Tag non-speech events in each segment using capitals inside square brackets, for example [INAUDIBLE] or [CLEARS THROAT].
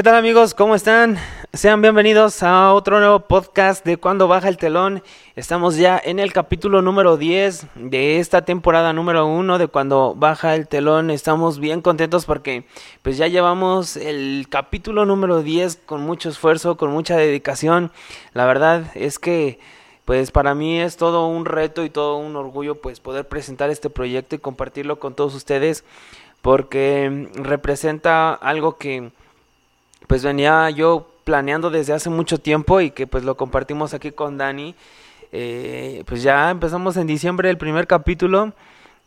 ¿Qué tal amigos? ¿Cómo están? Sean bienvenidos a otro nuevo podcast de Cuando Baja el Telón. Estamos ya en el capítulo número 10 de esta temporada número 1 de Cuando Baja el Telón. Estamos bien contentos porque pues ya llevamos el capítulo número 10 con mucho esfuerzo, con mucha dedicación. La verdad es que pues para mí es todo un reto y todo un orgullo pues poder presentar este proyecto y compartirlo con todos ustedes porque representa algo que pues venía yo planeando desde hace mucho tiempo y que pues lo compartimos aquí con Dani. Eh, pues ya empezamos en diciembre el primer capítulo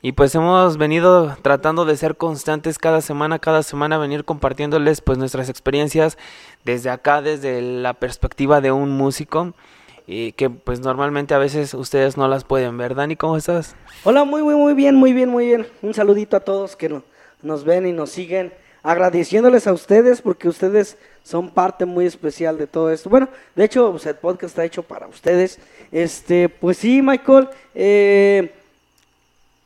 y pues hemos venido tratando de ser constantes cada semana, cada semana venir compartiéndoles pues nuestras experiencias desde acá, desde la perspectiva de un músico y que pues normalmente a veces ustedes no las pueden ver. Dani, ¿cómo estás? Hola, muy, muy, muy bien, muy bien, muy bien. Un saludito a todos que nos ven y nos siguen agradeciéndoles a ustedes porque ustedes son parte muy especial de todo esto. Bueno, de hecho, pues, el podcast está hecho para ustedes. Este, pues sí, Michael, eh,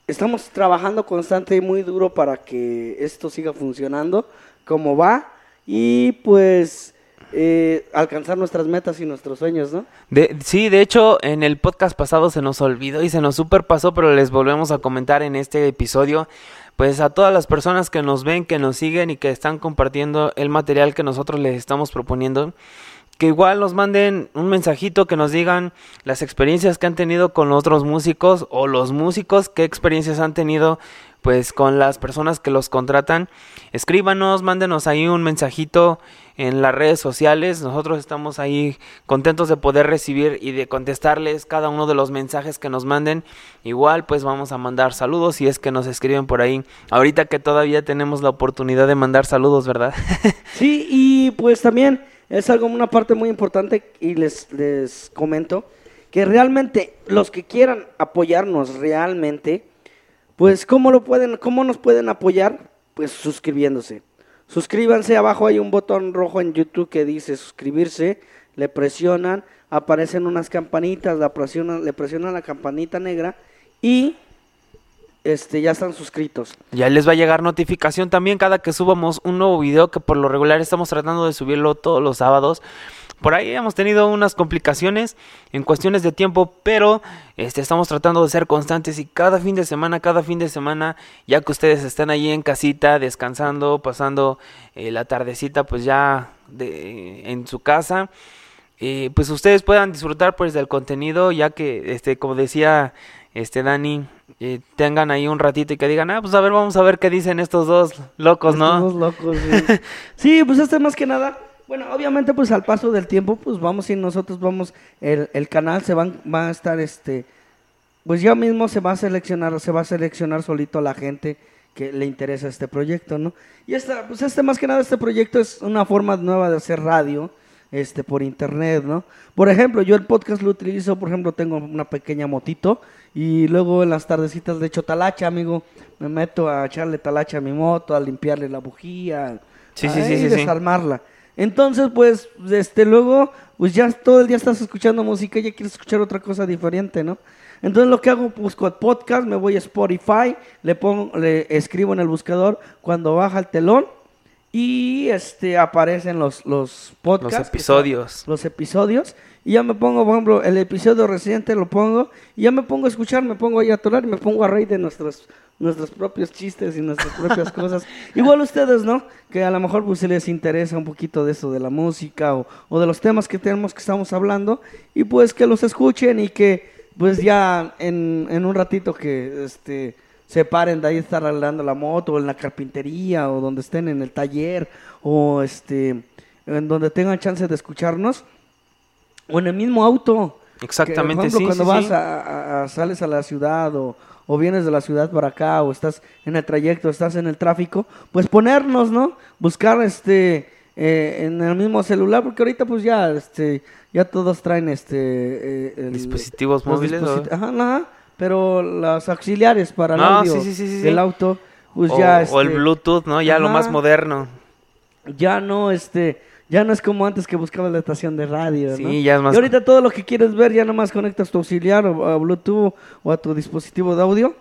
estamos trabajando constante y muy duro para que esto siga funcionando como va y pues eh, alcanzar nuestras metas y nuestros sueños, ¿no? De, sí, de hecho, en el podcast pasado se nos olvidó y se nos superpasó, pero les volvemos a comentar en este episodio pues a todas las personas que nos ven, que nos siguen y que están compartiendo el material que nosotros les estamos proponiendo, que igual nos manden un mensajito, que nos digan las experiencias que han tenido con otros músicos o los músicos, qué experiencias han tenido pues con las personas que los contratan. Escríbanos, mándenos ahí un mensajito en las redes sociales. Nosotros estamos ahí contentos de poder recibir y de contestarles cada uno de los mensajes que nos manden. Igual pues vamos a mandar saludos si es que nos escriben por ahí. Ahorita que todavía tenemos la oportunidad de mandar saludos, ¿verdad? [LAUGHS] sí, y pues también es algo, una parte muy importante y les, les comento que realmente los que quieran apoyarnos realmente, pues ¿cómo lo pueden, cómo nos pueden apoyar? Pues suscribiéndose. Suscríbanse, abajo hay un botón rojo en YouTube que dice suscribirse, le presionan, aparecen unas campanitas, presionan, le presionan la campanita negra y este, ya están suscritos. Ya les va a llegar notificación también cada que subamos un nuevo video que por lo regular estamos tratando de subirlo todos los sábados. Por ahí hemos tenido unas complicaciones en cuestiones de tiempo, pero este, estamos tratando de ser constantes y cada fin de semana, cada fin de semana, ya que ustedes están ahí en casita, descansando, pasando eh, la tardecita, pues ya de, en su casa, eh, pues ustedes puedan disfrutar pues del contenido, ya que, este, como decía este Dani, eh, tengan ahí un ratito y que digan, ah, pues a ver, vamos a ver qué dicen estos dos locos, ¿no? Estos dos locos, sí. [LAUGHS] sí, pues este más que nada bueno, obviamente pues al paso del tiempo pues vamos y nosotros vamos, el, el canal se va, va a estar este, pues ya mismo se va a seleccionar, se va a seleccionar solito la gente que le interesa este proyecto, ¿no? Y esta, pues este más que nada este proyecto es una forma nueva de hacer radio, este, por internet, ¿no? Por ejemplo, yo el podcast lo utilizo, por ejemplo, tengo una pequeña motito y luego en las tardecitas de hecho talacha, amigo, me meto a echarle talacha a mi moto, a limpiarle la bujía, sí, a sí, sí, sí, desarmarla. Entonces, pues, este, luego, pues ya todo el día estás escuchando música y ya quieres escuchar otra cosa diferente, ¿no? Entonces lo que hago, busco podcast, me voy a Spotify, le pongo, le escribo en el buscador cuando baja el telón y este aparecen los, los podcasts. Los episodios. Los episodios. Y ya me pongo, por ejemplo, el episodio reciente lo pongo y ya me pongo a escuchar, me pongo ahí a atorar y me pongo a reír de nuestros nuestros propios chistes y nuestras propias [LAUGHS] cosas. Igual ustedes, ¿no? Que a lo mejor pues se les interesa un poquito de eso, de la música o, o, de los temas que tenemos que estamos hablando y pues que los escuchen y que pues ya en, en un ratito que este se paren de ahí estar arreglando la moto o en la carpintería o donde estén en el taller o este en donde tengan chance de escucharnos o en el mismo auto. Exactamente, que, ejemplo, sí, Cuando sí, vas sí. A, a, sales a la ciudad o, o vienes de la ciudad para acá o estás en el trayecto, estás en el tráfico, pues ponernos, ¿no? Buscar este eh, en el mismo celular porque ahorita pues ya este ya todos traen este eh, el, dispositivos móviles, disposit ajá, ajá, pero las auxiliares para el no, audio sí, sí, sí, del auto pues o, ya este, o el Bluetooth, ¿no? Ya ajá, lo más moderno. Ya no este ya no es como antes que buscabas la estación de radio, sí, ya es más. Y ahorita todo lo que quieres ver ya nomás conectas tu auxiliar o a Bluetooth o a tu dispositivo de audio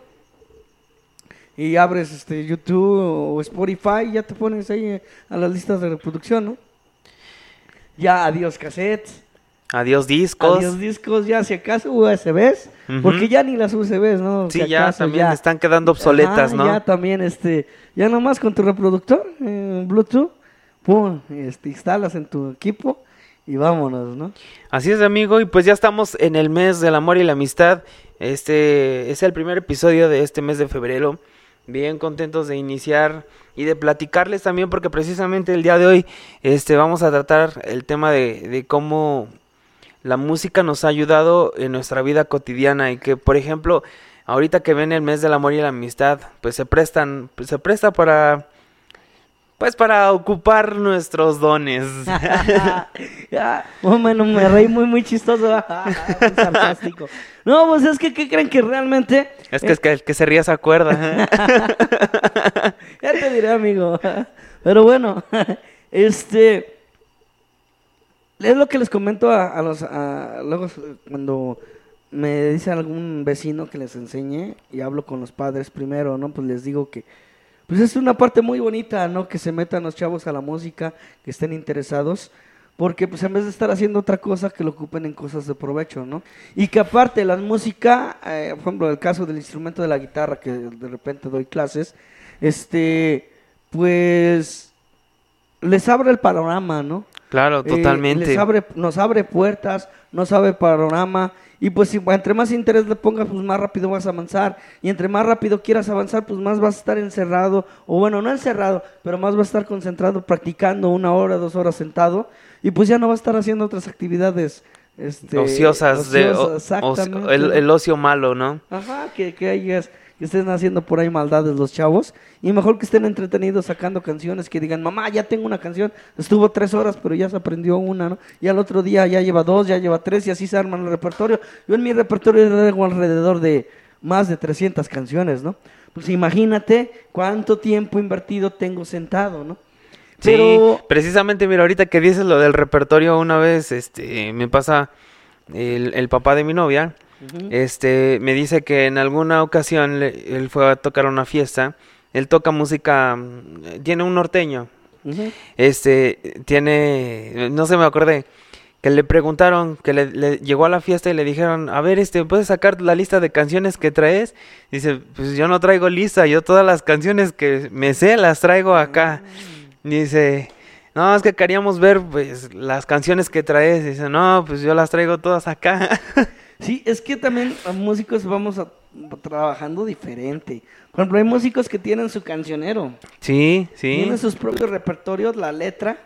y abres este YouTube o Spotify y ya te pones ahí a las listas de reproducción, ¿no? Ya adiós cassettes. Adiós discos. Adiós discos, ya si acaso USBs, porque ya ni las USBs, ¿no? Sí, Si ya acaso, también ya. están quedando obsoletas, Ajá, ¿no? Ya también, este, ya nomás con tu reproductor, eh, Bluetooth, pum, este, instalas en tu equipo y vámonos, ¿no? Así es, amigo, y pues ya estamos en el mes del amor y la amistad. Este es el primer episodio de este mes de febrero. Bien contentos de iniciar y de platicarles también porque precisamente el día de hoy este vamos a tratar el tema de, de cómo la música nos ha ayudado en nuestra vida cotidiana y que por ejemplo ahorita que ven el mes del amor y la amistad pues se prestan pues, se presta para pues para ocupar nuestros dones. [LAUGHS] Oh, bueno, me reí muy, muy chistoso, [LAUGHS] muy sarcástico. No, pues es que, ¿qué creen que realmente? Es que, es que el que se ría se acuerda. [LAUGHS] Ya te diré, amigo. Pero bueno, este. Es lo que les comento a, a los. a- luego, cuando me dice algún vecino que les enseñe y hablo con los padres primero, ¿no? Pues les digo que. Pues es una parte muy bonita, ¿no? Que se metan los chavos a la música, que estén interesados. Porque pues en vez de estar haciendo otra cosa, que lo ocupen en cosas de provecho, ¿no? Y que aparte la música, eh, por ejemplo, el caso del instrumento de la guitarra, que de repente doy clases, este, pues les abre el panorama, ¿no? Claro, Eh, totalmente. les abre, nos abre puertas, nos abre panorama. Y pues si entre más interés le pongas, pues más rápido vas a avanzar. Y entre más rápido quieras avanzar, pues más vas a estar encerrado. O bueno, no encerrado, pero más vas a estar concentrado practicando una hora, dos horas sentado. Y pues ya no vas a estar haciendo otras actividades. Este, Ociosas, de, o- ociosas, el, el ocio malo, ¿no? Ajá, que, que hayas- que estén haciendo por ahí maldades los chavos. Y mejor que estén entretenidos sacando canciones, que digan, mamá, ya tengo una canción, estuvo tres horas, pero ya se aprendió una, ¿no? Y al otro día ya lleva dos, ya lleva tres, y así se arman el repertorio. Yo en mi repertorio tengo alrededor de más de 300 canciones, ¿no? Pues imagínate cuánto tiempo invertido tengo sentado, ¿no? Pero... Sí, precisamente, mira, ahorita que dices lo del repertorio, una vez, este, me pasa el, el papá de mi novia, Este, me dice que en alguna ocasión le- él fue a tocar una fiesta, él toca música, mm, tiene un norteño, este, tiene, no sé, me acordé, que le preguntaron, que le, le llegó a la fiesta y le dijeron, a ver, este, ¿puedes sacar la lista de canciones que traes? Dice, pues yo no traigo lista, yo todas las canciones que me sé las traigo acá. Dice, no, es que queríamos ver, pues, las canciones que traes. Dice, no, pues yo las traigo todas acá. [LAUGHS] Sí, es que también músicos vamos a- trabajando diferente. Por ejemplo, hay músicos que tienen su cancionero, sí, sí. tienen sus propios repertorios, la letra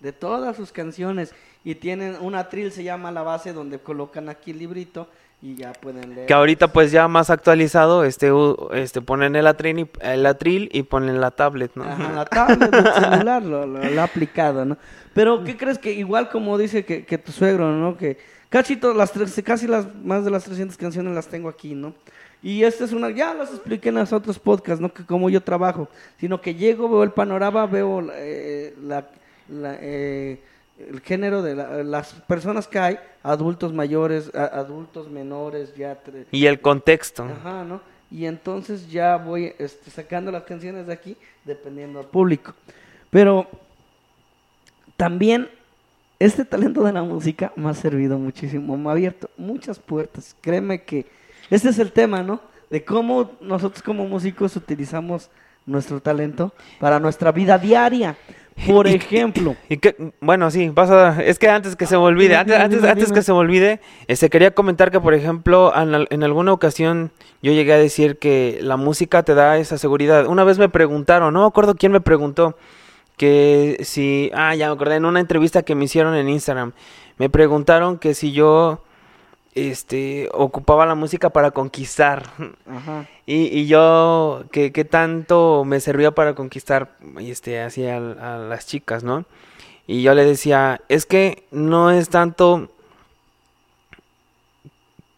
de todas sus canciones y tienen un atril, se llama la base, donde colocan aquí el librito y ya pueden leer. Que ahorita, pues, ya más actualizado, este, este, ponen el atril, y, el atril y ponen la tablet, ¿no? Ajá, la tablet del celular lo, lo- lo ha aplicado, ¿no? Pero, ¿qué crees que igual como dice que, que tu suegro, ¿no? Que casi todas las tres, casi las más de las 300 canciones las tengo aquí, ¿no? Y esta es una, ya las expliqué en los otros podcasts, ¿no? Que como yo trabajo, sino que llego, veo el panorama, veo eh, la, la, eh, el género de la- las personas que hay, adultos mayores, a- adultos menores, ya... Y el contexto. Ajá, ¿no? Y entonces ya voy este, sacando las canciones de aquí dependiendo del público. Pero también este talento de la música me ha servido muchísimo, me ha abierto muchas puertas. Créeme que este es el tema, ¿no? De cómo nosotros como músicos utilizamos nuestro talento para nuestra vida diaria. Por Y- ejemplo, Y que, bueno, sí, vas a, es que antes que se me olvide, dime, antes, dime, antes, dime, antes dime. que se me olvide, este, quería comentar que, por ejemplo, en, en alguna ocasión yo llegué a decir que la música te da esa seguridad. Una vez me preguntaron, no me acuerdo quién me preguntó, que si, ah, ya me acordé, en una entrevista que me hicieron en Instagram, me preguntaron que si yo, este, ocupaba la música para conquistar. ajá, Y, y yo, ¿qué, qué tanto me servía para conquistar este, así a, a las chicas, ¿no? Y yo le decía, es que no es tanto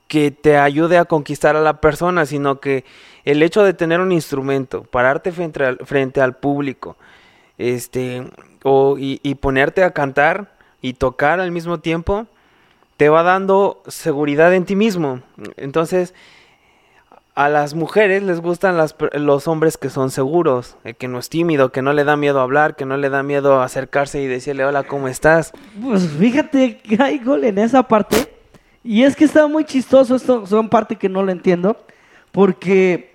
que te ayude a conquistar a la persona, sino que el hecho de tener un instrumento, pararte frente al, frente al público, este, o, y, y ponerte a cantar y tocar al mismo tiempo, te va dando seguridad en ti mismo. Entonces, a las mujeres les gustan las los hombres que son seguros, eh, que no es tímido, que no le da miedo hablar, que no le da miedo acercarse y decirle hola, ¿cómo estás? Pues fíjate que hay gol en esa parte. Y es que está muy chistoso. Esto son parte que no lo entiendo. Porque,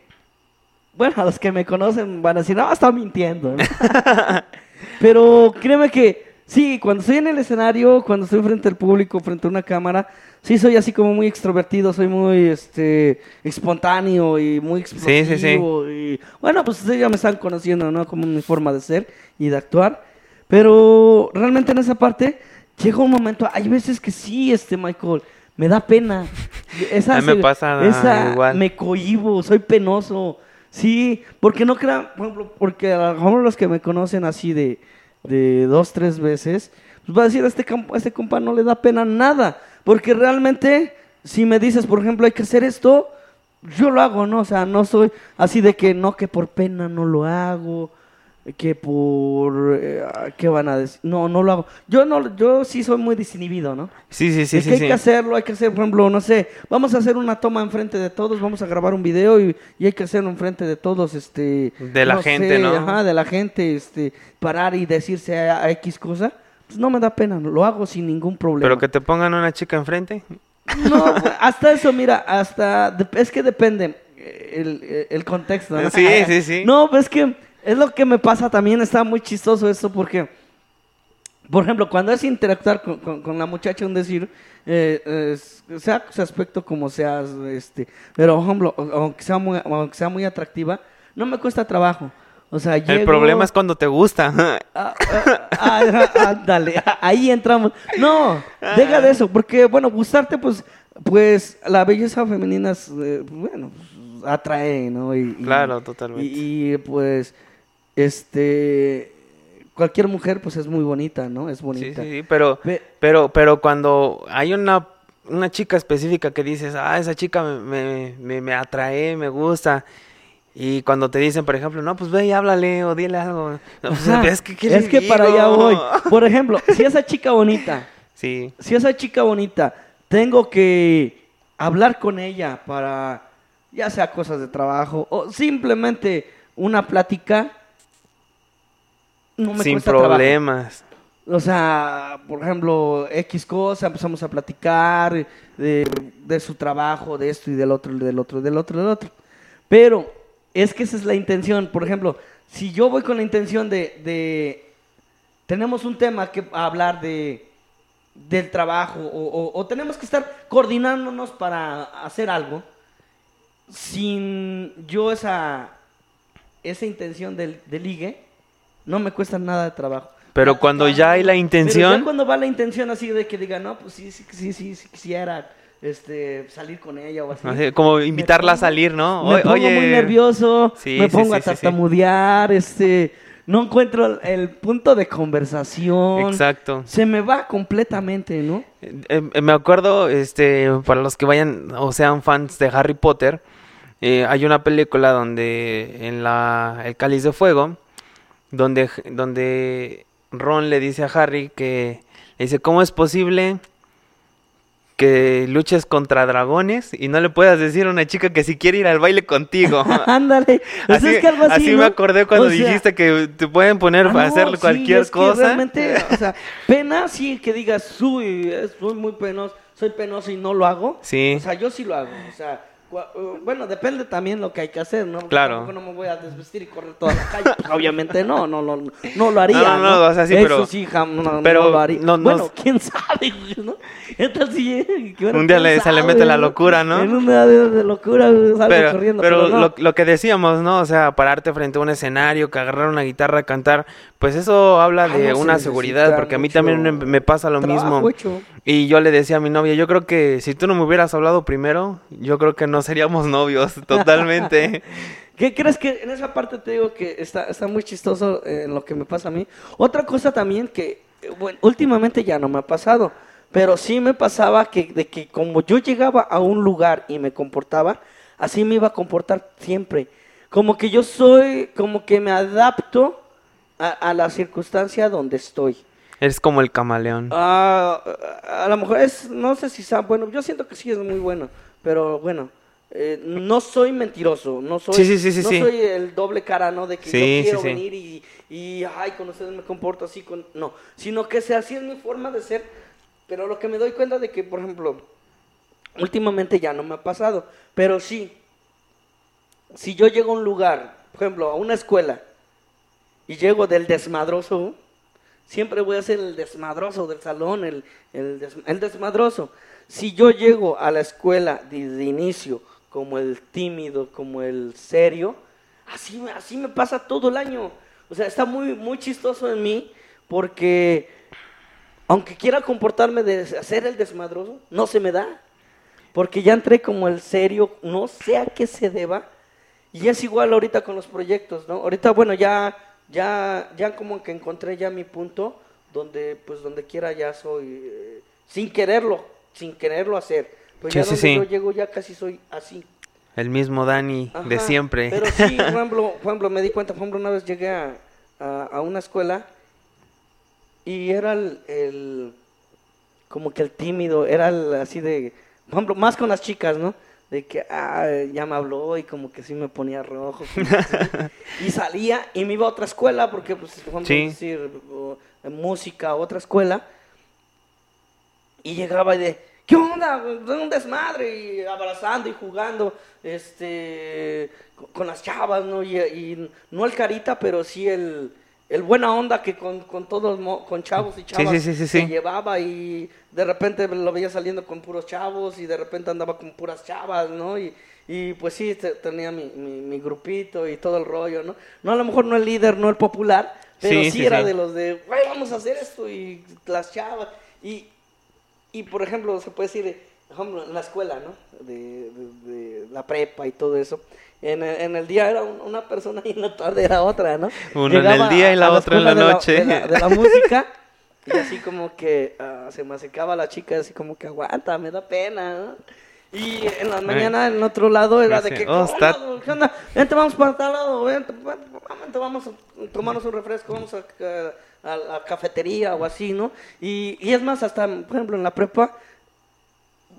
bueno, a los que me conocen van a decir, no, está mintiendo. ¿no?". [LAUGHS] Pero créeme que sí, cuando estoy en el escenario, cuando estoy frente al público, frente a una cámara, sí soy así como muy extrovertido, soy muy este espontáneo y muy explosivo. sí, sí. Y, bueno, pues ustedes ya me están conociendo, ¿no? Como mi forma de ser y de actuar. Pero realmente en esa parte llega un momento, hay veces que sí, este Michael, me da pena. Esa [LAUGHS] A mí me pasa esa igual. Me cohibo, soy penoso. Sí, porque no crean, por ejemplo, porque a lo mejor los que me conocen así de, de dos, tres veces, pues va a decir, a este, camp- a este compa no le da pena nada. Porque realmente, si me dices, por ejemplo, hay que hacer esto, yo lo hago, ¿no? O sea, no soy así de que no, que por pena no lo hago, que por... eh, ¿Qué van a decir? No, no lo hago. Yo, no, yo sí soy muy desinhibido, ¿no? Sí, sí, sí, es sí. que hay que hacerlo, hay que hacer, por ejemplo, no sé, vamos a hacer una toma enfrente de todos, vamos a grabar un video y, y hay que hacerlo enfrente de todos, este... De la gente, sé, ¿no? Ajá, de la gente, este, parar y decirse a, a X cosa, pues no me da pena, no, lo hago sin ningún problema. Pero que te pongan una chica enfrente. No, hasta eso, mira, hasta, es que depende eh, el, el contexto. ¿no? Sí, sí, sí. No, pues es que es lo que me pasa también, está muy chistoso eso porque... Por ejemplo, cuando es interactuar con, con- con la muchacha, un decir, eh, sea su aspecto como sea, este, pero por ejemplo, aunque sea muy, aunque sea muy atractiva, no me cuesta trabajo. O sea, El problema es cuando te gusta. Ah, ah, ah, ándale, ahí entramos. No, deja de eso, porque bueno, gustarte, pues, pues la belleza femenina, es, eh, bueno, pues, atrae, ¿no? Y, y- Claro, totalmente. Y, y, pues, este, cualquier mujer, pues, es muy bonita, ¿no? Es bonita. sí, sí, pero, Pe- pero, pero cuando hay una, una chica específica que dices, ah, esa chica me, me, me, me atrae, me gusta, y cuando te dicen, por ejemplo, no, pues ve y háblale o dile algo, no, pues, Ajá, es que, ¿qué le es que para allá voy. [LAUGHS] Por ejemplo, si esa chica bonita [LAUGHS] Sí, si esa chica bonita tengo que hablar con ella para ya sea cosas de trabajo o simplemente una plática no me sin cuesta trabajo. problemas. O sea, por ejemplo, X cosa, empezamos a platicar de, de su trabajo, de esto y del otro, y del otro, y del otro, y del otro. Pero es que esa es la intención. Por ejemplo, si yo voy con la intención de, de tenemos un tema que hablar de del trabajo o, o- o tenemos que estar coordinándonos para hacer algo sin yo esa esa intención del, de ligue no me cuesta nada de trabajo Pero cuando ya hay la pero intención, ya cuando va la intención así de que diga, no, pues sí, sí, sí, sí, sí quisiera este, salir con ella o así. así, como invitarla a salir, ¿no? Me pongo Oye, muy nervioso, Sí, me pongo sí, a tartamudear, este, no encuentro el, el punto de conversación. Exacto. Se me va completamente, ¿no? Eh, eh, me acuerdo, este, para los que vayan o sean fans de Harry Potter, eh, hay una película donde en la El Cáliz de Fuego, donde, donde Ron le dice a Harry que le dice cómo es posible que luches contra dragones y no le puedas decir a una chica que si quiere ir al baile contigo. [LAUGHS] Ándale. [LAUGHS] Pues así es que algo así, así ¿no? me acordé cuando O sea, dijiste que te pueden poner ah, para no, hacer sí, cualquier es que cosa. realmente, [LAUGHS] o sea, pena sí que digas, eh, soy muy penoso, soy penoso y no lo hago. Sí. O sea, yo sí lo hago. O sea, bueno, depende también lo que hay que hacer, ¿no? Porque Claro. no me voy a desvestir y correr toda la calle. Pues, [LAUGHS] obviamente no, no, no, no lo haría. No, no, no, o sea, sí, Eso pero- sí, jam- no, no pero lo haría. no- no- bueno, quién sabe, [LAUGHS] ¿no? Entonces sí, eh, bueno, Un día le- se le mete la locura, ¿no? En una de, de locura salgo pero, corriendo. pero Pero, no. lo, lo que decíamos, ¿no? O sea, pararte frente a un escenario, que agarrar una guitarra, cantar, pues eso habla Ah, de no una seguridad, porque a mí también me, pasa lo mismo. hecho. Y yo le decía a mi novia, yo creo que si tú no me hubieras hablado primero, yo creo que no seríamos novios, [LAUGHS] totalmente. [LAUGHS] ¿Qué crees que en esa parte te digo que está, está muy chistoso eh, en lo que me pasa a mí? Otra cosa también que, eh, bueno, últimamente ya no me ha pasado, pero sí me pasaba que, de que como yo llegaba a un lugar y me comportaba, así me iba a comportar siempre. Como que yo soy, como que me adapto a, a la circunstancia donde estoy. Eres como el camaleón. Ah, a lo mejor es, no sé si sea bueno, yo siento que sí es muy bueno, pero bueno, eh, no soy mentiroso, no soy, Sí, sí, sí, sí, no soy el doble cara, ¿no? De que yo quiero venir y, y, ay, con ustedes me comporto así, con... no, sino que sea así es mi forma de ser, pero lo que me doy cuenta de que, por ejemplo, últimamente ya no me ha pasado, pero sí, si yo llego a un lugar, por ejemplo, a una escuela, y llego del desmadroso, siempre voy a ser el desmadroso del salón, el, el, des- el desmadroso. Si yo llego a la escuela desde inicio como el tímido, como el serio, así, así me pasa todo el año. O sea, está muy, muy chistoso en mí porque aunque quiera comportarme de hacer el desmadroso, no se me da. Porque ya entré como el serio, no sé a qué se deba. Y es igual ahorita con los proyectos, ¿no? Ahorita, bueno, ya, ya, ya como que encontré ya mi punto donde, pues, donde quiera ya soy, eh, sin quererlo, sin quererlo hacer. Pues Sí, ya sí, donde sí. yo llego ya casi soy así. El mismo Dani de siempre. Pero sí, [LAUGHS] por ejemplo, por ejemplo, me di cuenta, por ejemplo, una vez llegué a, a, a una escuela y era el, el- como que el tímido, era el así de, por ejemplo, más con las chicas, ¿no? De que, ah, ya me habló y como que sí me ponía rojo. [LAUGHS] y salía y me iba a otra escuela porque, pues, por ejemplo, Sí. decir, música, otra escuela. Y llegaba y de, ¿qué onda? Un desmadre, y abrazando y jugando, este, con, las chavas, ¿no? Y, y no el carita, pero sí el, el buena onda que con, con todos, con chavos y chavas sí, sí, sí, se llevaba y de repente lo veía saliendo con puros chavos y de repente andaba con puras chavas, ¿no? Y, y pues sí, te- tenía mi, mi, mi grupito y todo el rollo, ¿no? No, a lo mejor no el líder, no el popular, pero Sí, era de los de, güey, vamos a hacer esto y las chavas. Y, y por ejemplo, se puede decir, por ejemplo, en la escuela, ¿no? De, de- de la prepa y todo eso. En el, en el día era un- una persona y en la tarde era otra, ¿no? Uno en el día y la otra en la noche. De la, de la [LAUGHS] música. Y así como que ah, se me acercaba la chica, así como que aguanta, me da pena, ¿no? Y en la mañana, en otro lado, era de que, Oh, ¿qué está-? ¿Qué onda? Vente, vamos para tal lado, vente, vamos a tomarnos un refresco, vamos a, a- a la cafetería o así, ¿no? Y, y es más, hasta, por ejemplo, en la prepa,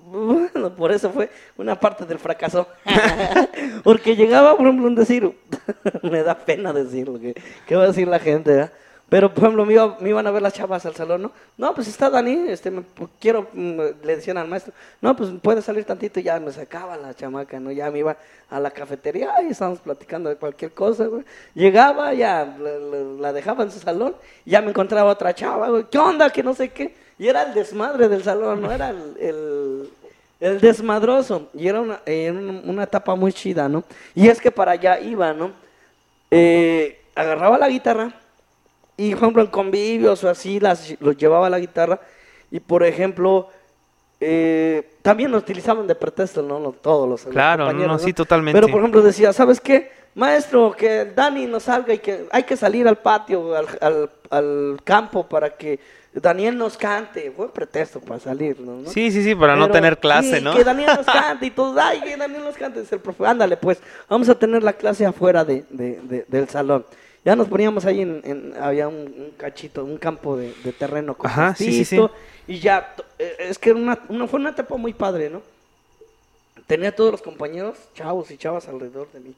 bueno, por eso fue una parte del fracaso. [LAUGHS] Porque llegaba, por ejemplo, un decir, [LAUGHS] me da pena decirlo, que, ¿qué va a decir la gente? verdad? Pero, por ejemplo, me, iba- me iban a ver las chavas al salón, ¿no? No, pues está Dani, este, me- pues, quiero, mm, le decían al maestro, no, pues puede salir tantito, y ya me sacaba la chamaca, ¿no? Ya me iba a la cafetería y estábamos platicando de cualquier cosa, güey. Llegaba, ya la, dejaba en su salón, y ya me encontraba otra chava, güey, ¿qué onda? Que no sé qué. Y era el desmadre del salón, ¿no? Era el, el, desmadroso. Y era una, una, una etapa muy chida, ¿no? Y es que para allá iba, ¿no? Eh, agarraba la guitarra y, por ejemplo, en convivios o así, las, los llevaba la guitarra. Y, por ejemplo, eh, también lo utilizaban de pretexto, ¿no? Los- todos los, Claro, no, compañeros, no, sí, totalmente. Pero, por ejemplo, decía, ¿sabes qué? Maestro, que Dani no salga y que hay que salir al patio, al, al, al campo para que Daniel nos cante. Fue pretexto para salir, ¿no? ¿no? Sí, sí, sí, para no Pero, tener clase, sí, ¿no? Que Daniel nos [LAUGHS] cante y todos, ay, que Daniel nos cante. Dice el profe, ándale, pues, vamos a tener la clase afuera de, de- de- del salón. Ya nos poníamos ahí en, en- había un, un cachito, un campo de, de terreno con Ajá, sí, sí, y ya, eh, es que era una, una- fue una etapa muy padre, ¿no? Tenía todos los compañeros, chavos y chavas alrededor de mí.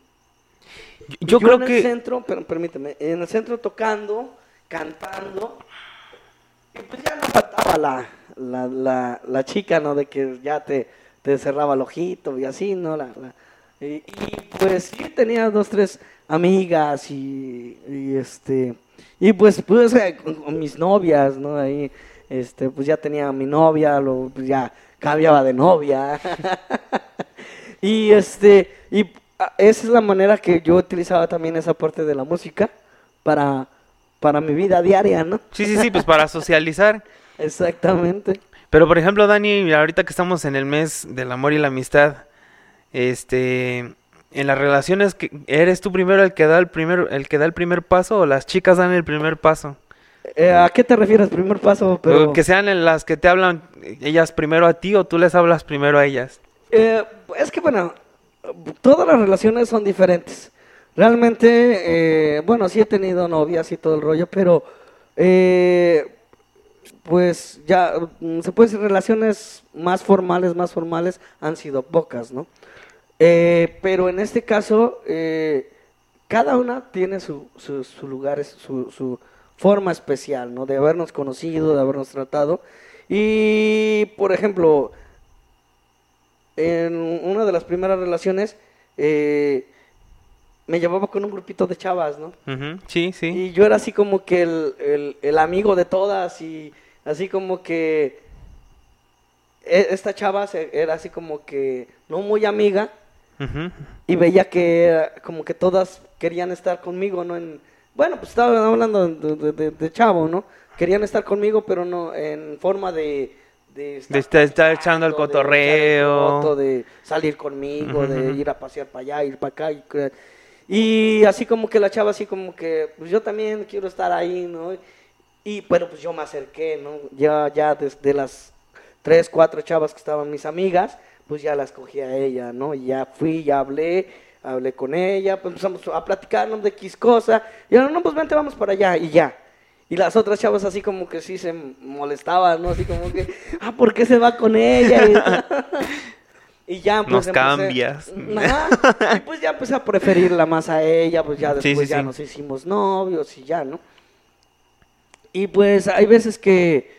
Yo Y creo en el centro, pero permíteme, en el centro tocando, cantando, y pues ya no faltaba la, la, la, la chica, ¿no? De que ya te, te cerraba el ojito y así, ¿no? La, la- y, y, pues sí tenía dos, tres amigas y, y, este, y pues, pues con, con mis novias, ¿no? Ahí, este, pues ya tenía a mi novia, lo, pues ya cambiaba de novia. [LAUGHS] Y este, y ah, esa es la manera que yo utilizaba también esa parte de la música para, para mi vida diaria, ¿no? Sí, sí, sí, pues para socializar. [LAUGHS] Exactamente. Pero por ejemplo, Dani, ahorita que estamos en el mes del amor y la amistad, este, en las relaciones que eres tú primero el que da el primer el que da el primer paso o las chicas dan el primer paso. Eh, ¿A qué te refieres? Primer paso, pero... Que sean en las que te hablan ellas primero a ti o tú les hablas primero a ellas. Eh, es que bueno, todas las relaciones son diferentes. Realmente, eh, bueno, sí he tenido novias y todo el rollo, pero eh, pues ya mm, se puede decir relaciones más formales, más formales han sido pocas, ¿no? Eh, pero en este caso, eh, cada una tiene su, su, su lugar, su, su forma especial, ¿no? De habernos conocido, de habernos tratado. Y, por ejemplo, en una de las primeras relaciones, eh, me llevaba con un grupito de chavas, ¿no? Sí, sí. Y yo era así como que el, el- el amigo de todas y así como que e- esta chava era así como que no muy amiga Y veía que como que todas querían estar conmigo, ¿no? En, bueno, pues estaba hablando de, de- de- de chavo, ¿no? Querían estar conmigo, pero no en forma de... De estar- estar echando el cotorreo. coto, de salir conmigo, de ir a pasear para allá, ir para acá. Y así como que la chava, así como que, pues yo también quiero estar ahí, ¿no? Y, pero pues yo me acerqué, ¿no? Ya, ya desde las tres, cuatro chavas que estaban mis amigas, pues ya la escogí a ella, ¿no? Y ya fui, ya hablé, hablé con ella, pues empezamos a platicarnos de X cosa. Y yo, no, pues vente, vamos para allá, y ya. Y las otras chavas así como que sí se molestaban, ¿no? Así como que, ah, ¿por qué se va con ella? Y, [LAUGHS] y ya, pues Nos empecé- cambias. Ajá. Y pues ya empecé a preferirla más a ella, pues ya Sí, después sí, ya sí. nos hicimos novios y ya, ¿no? Y pues hay veces que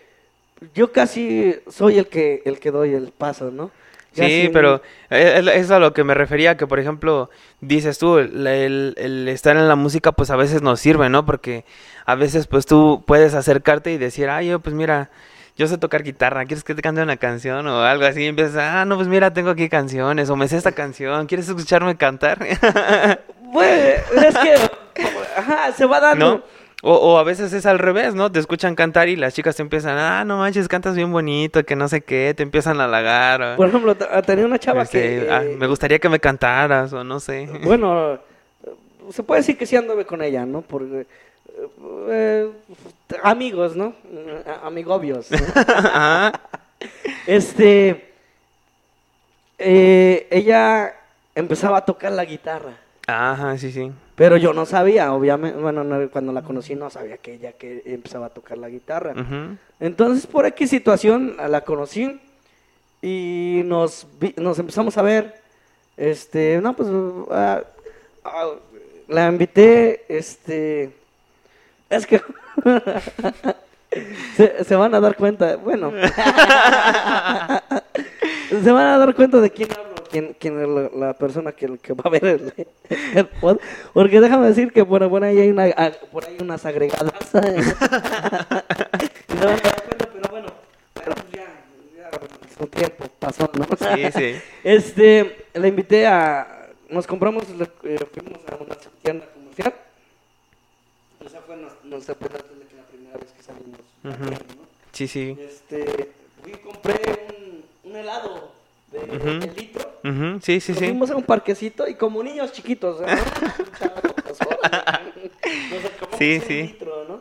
yo casi soy el que el que doy el paso, ¿no? Sí, pero es es a lo que me refería, que por ejemplo, dices tú, el, el- el estar en la música pues a veces nos sirve, ¿no? Porque a veces pues tú puedes acercarte y decir, ay, yo pues mira, yo sé tocar guitarra, ¿quieres que te cante una canción o algo así? Y empiezas, ah, no, pues mira, tengo aquí canciones, o me sé esta canción, ¿quieres escucharme cantar? [LAUGHS] Pues, es que ajá, se va dando. ¿No? O, o a veces es al revés, ¿no? Te escuchan cantar y las chicas te empiezan, ah, no manches, cantas bien bonito, que no sé qué, te empiezan a halagar. o, Por ejemplo, te- tenía una chava este, que "Ah, eh, me gustaría que me cantaras, o no sé. [LAUGHS] Bueno, eh, se puede decir que sí anduve con ella, ¿no? Por eh, eh, amigos, ¿no? Eh, Amigobios. [LAUGHS] Este, eh, ella empezaba a tocar la guitarra, Ajá, sí, sí. pero yo no sabía, obviamente, bueno, no, cuando la conocí no sabía que ella que empezaba a tocar la guitarra. Entonces, por aquí situación, la conocí y nos, vi- nos empezamos a ver. Este, no, pues, ah, ah, la invité, este, es que [LAUGHS] se, se van a dar cuenta, bueno, [LAUGHS] se van a dar cuenta de quién hablo, quién, quién es la, la persona que, que va a ver el, el pod, porque déjame decir que por, por ahí hay una, por ahí unas agregadas. [LAUGHS] Dar cuenta, pero bueno, pero pues ya, ya su tiempo pasó, ¿no? Sí, sí. Este, le invité a, nos compramos, eh, fuimos a una tienda comercial. Esa fue nos- nuestra primera, la primera vez que salimos. Ujú. ¿no? Sí, sí. Este, fui y compré un, un helado de, de litro. Sí, sí, Nos sí. fuimos a un parquecito y como niños chiquitos, ¿no? Chavos, órale. Nos acabamos Sí, un sí. litro, ¿no?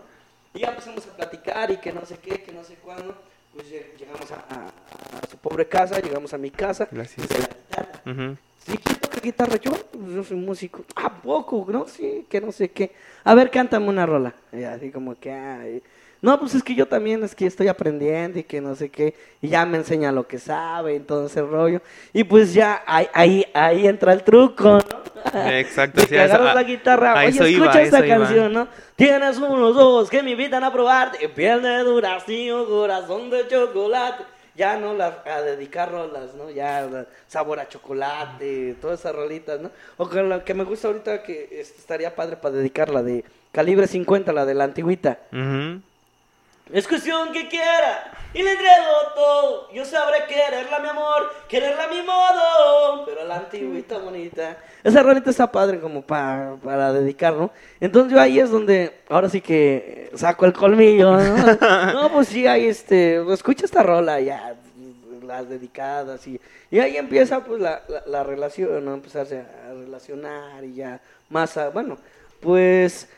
Y ya empezamos a platicar y que no sé qué, que no sé cuándo. Pues lleg- llegamos a, a- a su pobre casa, llegamos a mi casa. Gracias. y se la guitarra. Ujú. Sí, ¿quién toca guitarra? Yo, pues, yo soy músico. ¿A poco? ¿No? Sí, que no sé qué. A ver, cántame una rola. Y así como que, ay. No, pues es que yo también es que estoy aprendiendo y que no sé qué. Y ya me enseña lo que sabe y todo ese rollo. Y pues ya ahí, ahí, ahí entra el truco, ¿no? [LAUGHS] Exacto, De sí, que a eso- agarras a- la guitarra, oye, escucha iba, esta iba. canción, ¿no? Tienes unos ojos que me invitan a probarte, piel de durazno, corazón de chocolate. Ya no las, a dedicar rolas, ¿no? Ya la- sabor a chocolate, todas esas rolitas, ¿no? O que la que me gusta ahorita que este, estaría padre para dedicarla de calibre 50, la de la antigüita. Es cuestión que quiera y le entrego todo. Yo sabré quererla, mi amor, quererla a mi modo. Pero la antigüita bonita. Esa rolita está padre como pa- para dedicar, ¿no? Entonces yo ahí es donde ahora sí que saco el colmillo, ¿no? [LAUGHS] no, pues sí, ahí este, escucha esta rola ya, las dedicadas y, y ahí empieza pues la, la, la relación, ¿no? Empezarse a relacionar y ya más, a- bueno, pues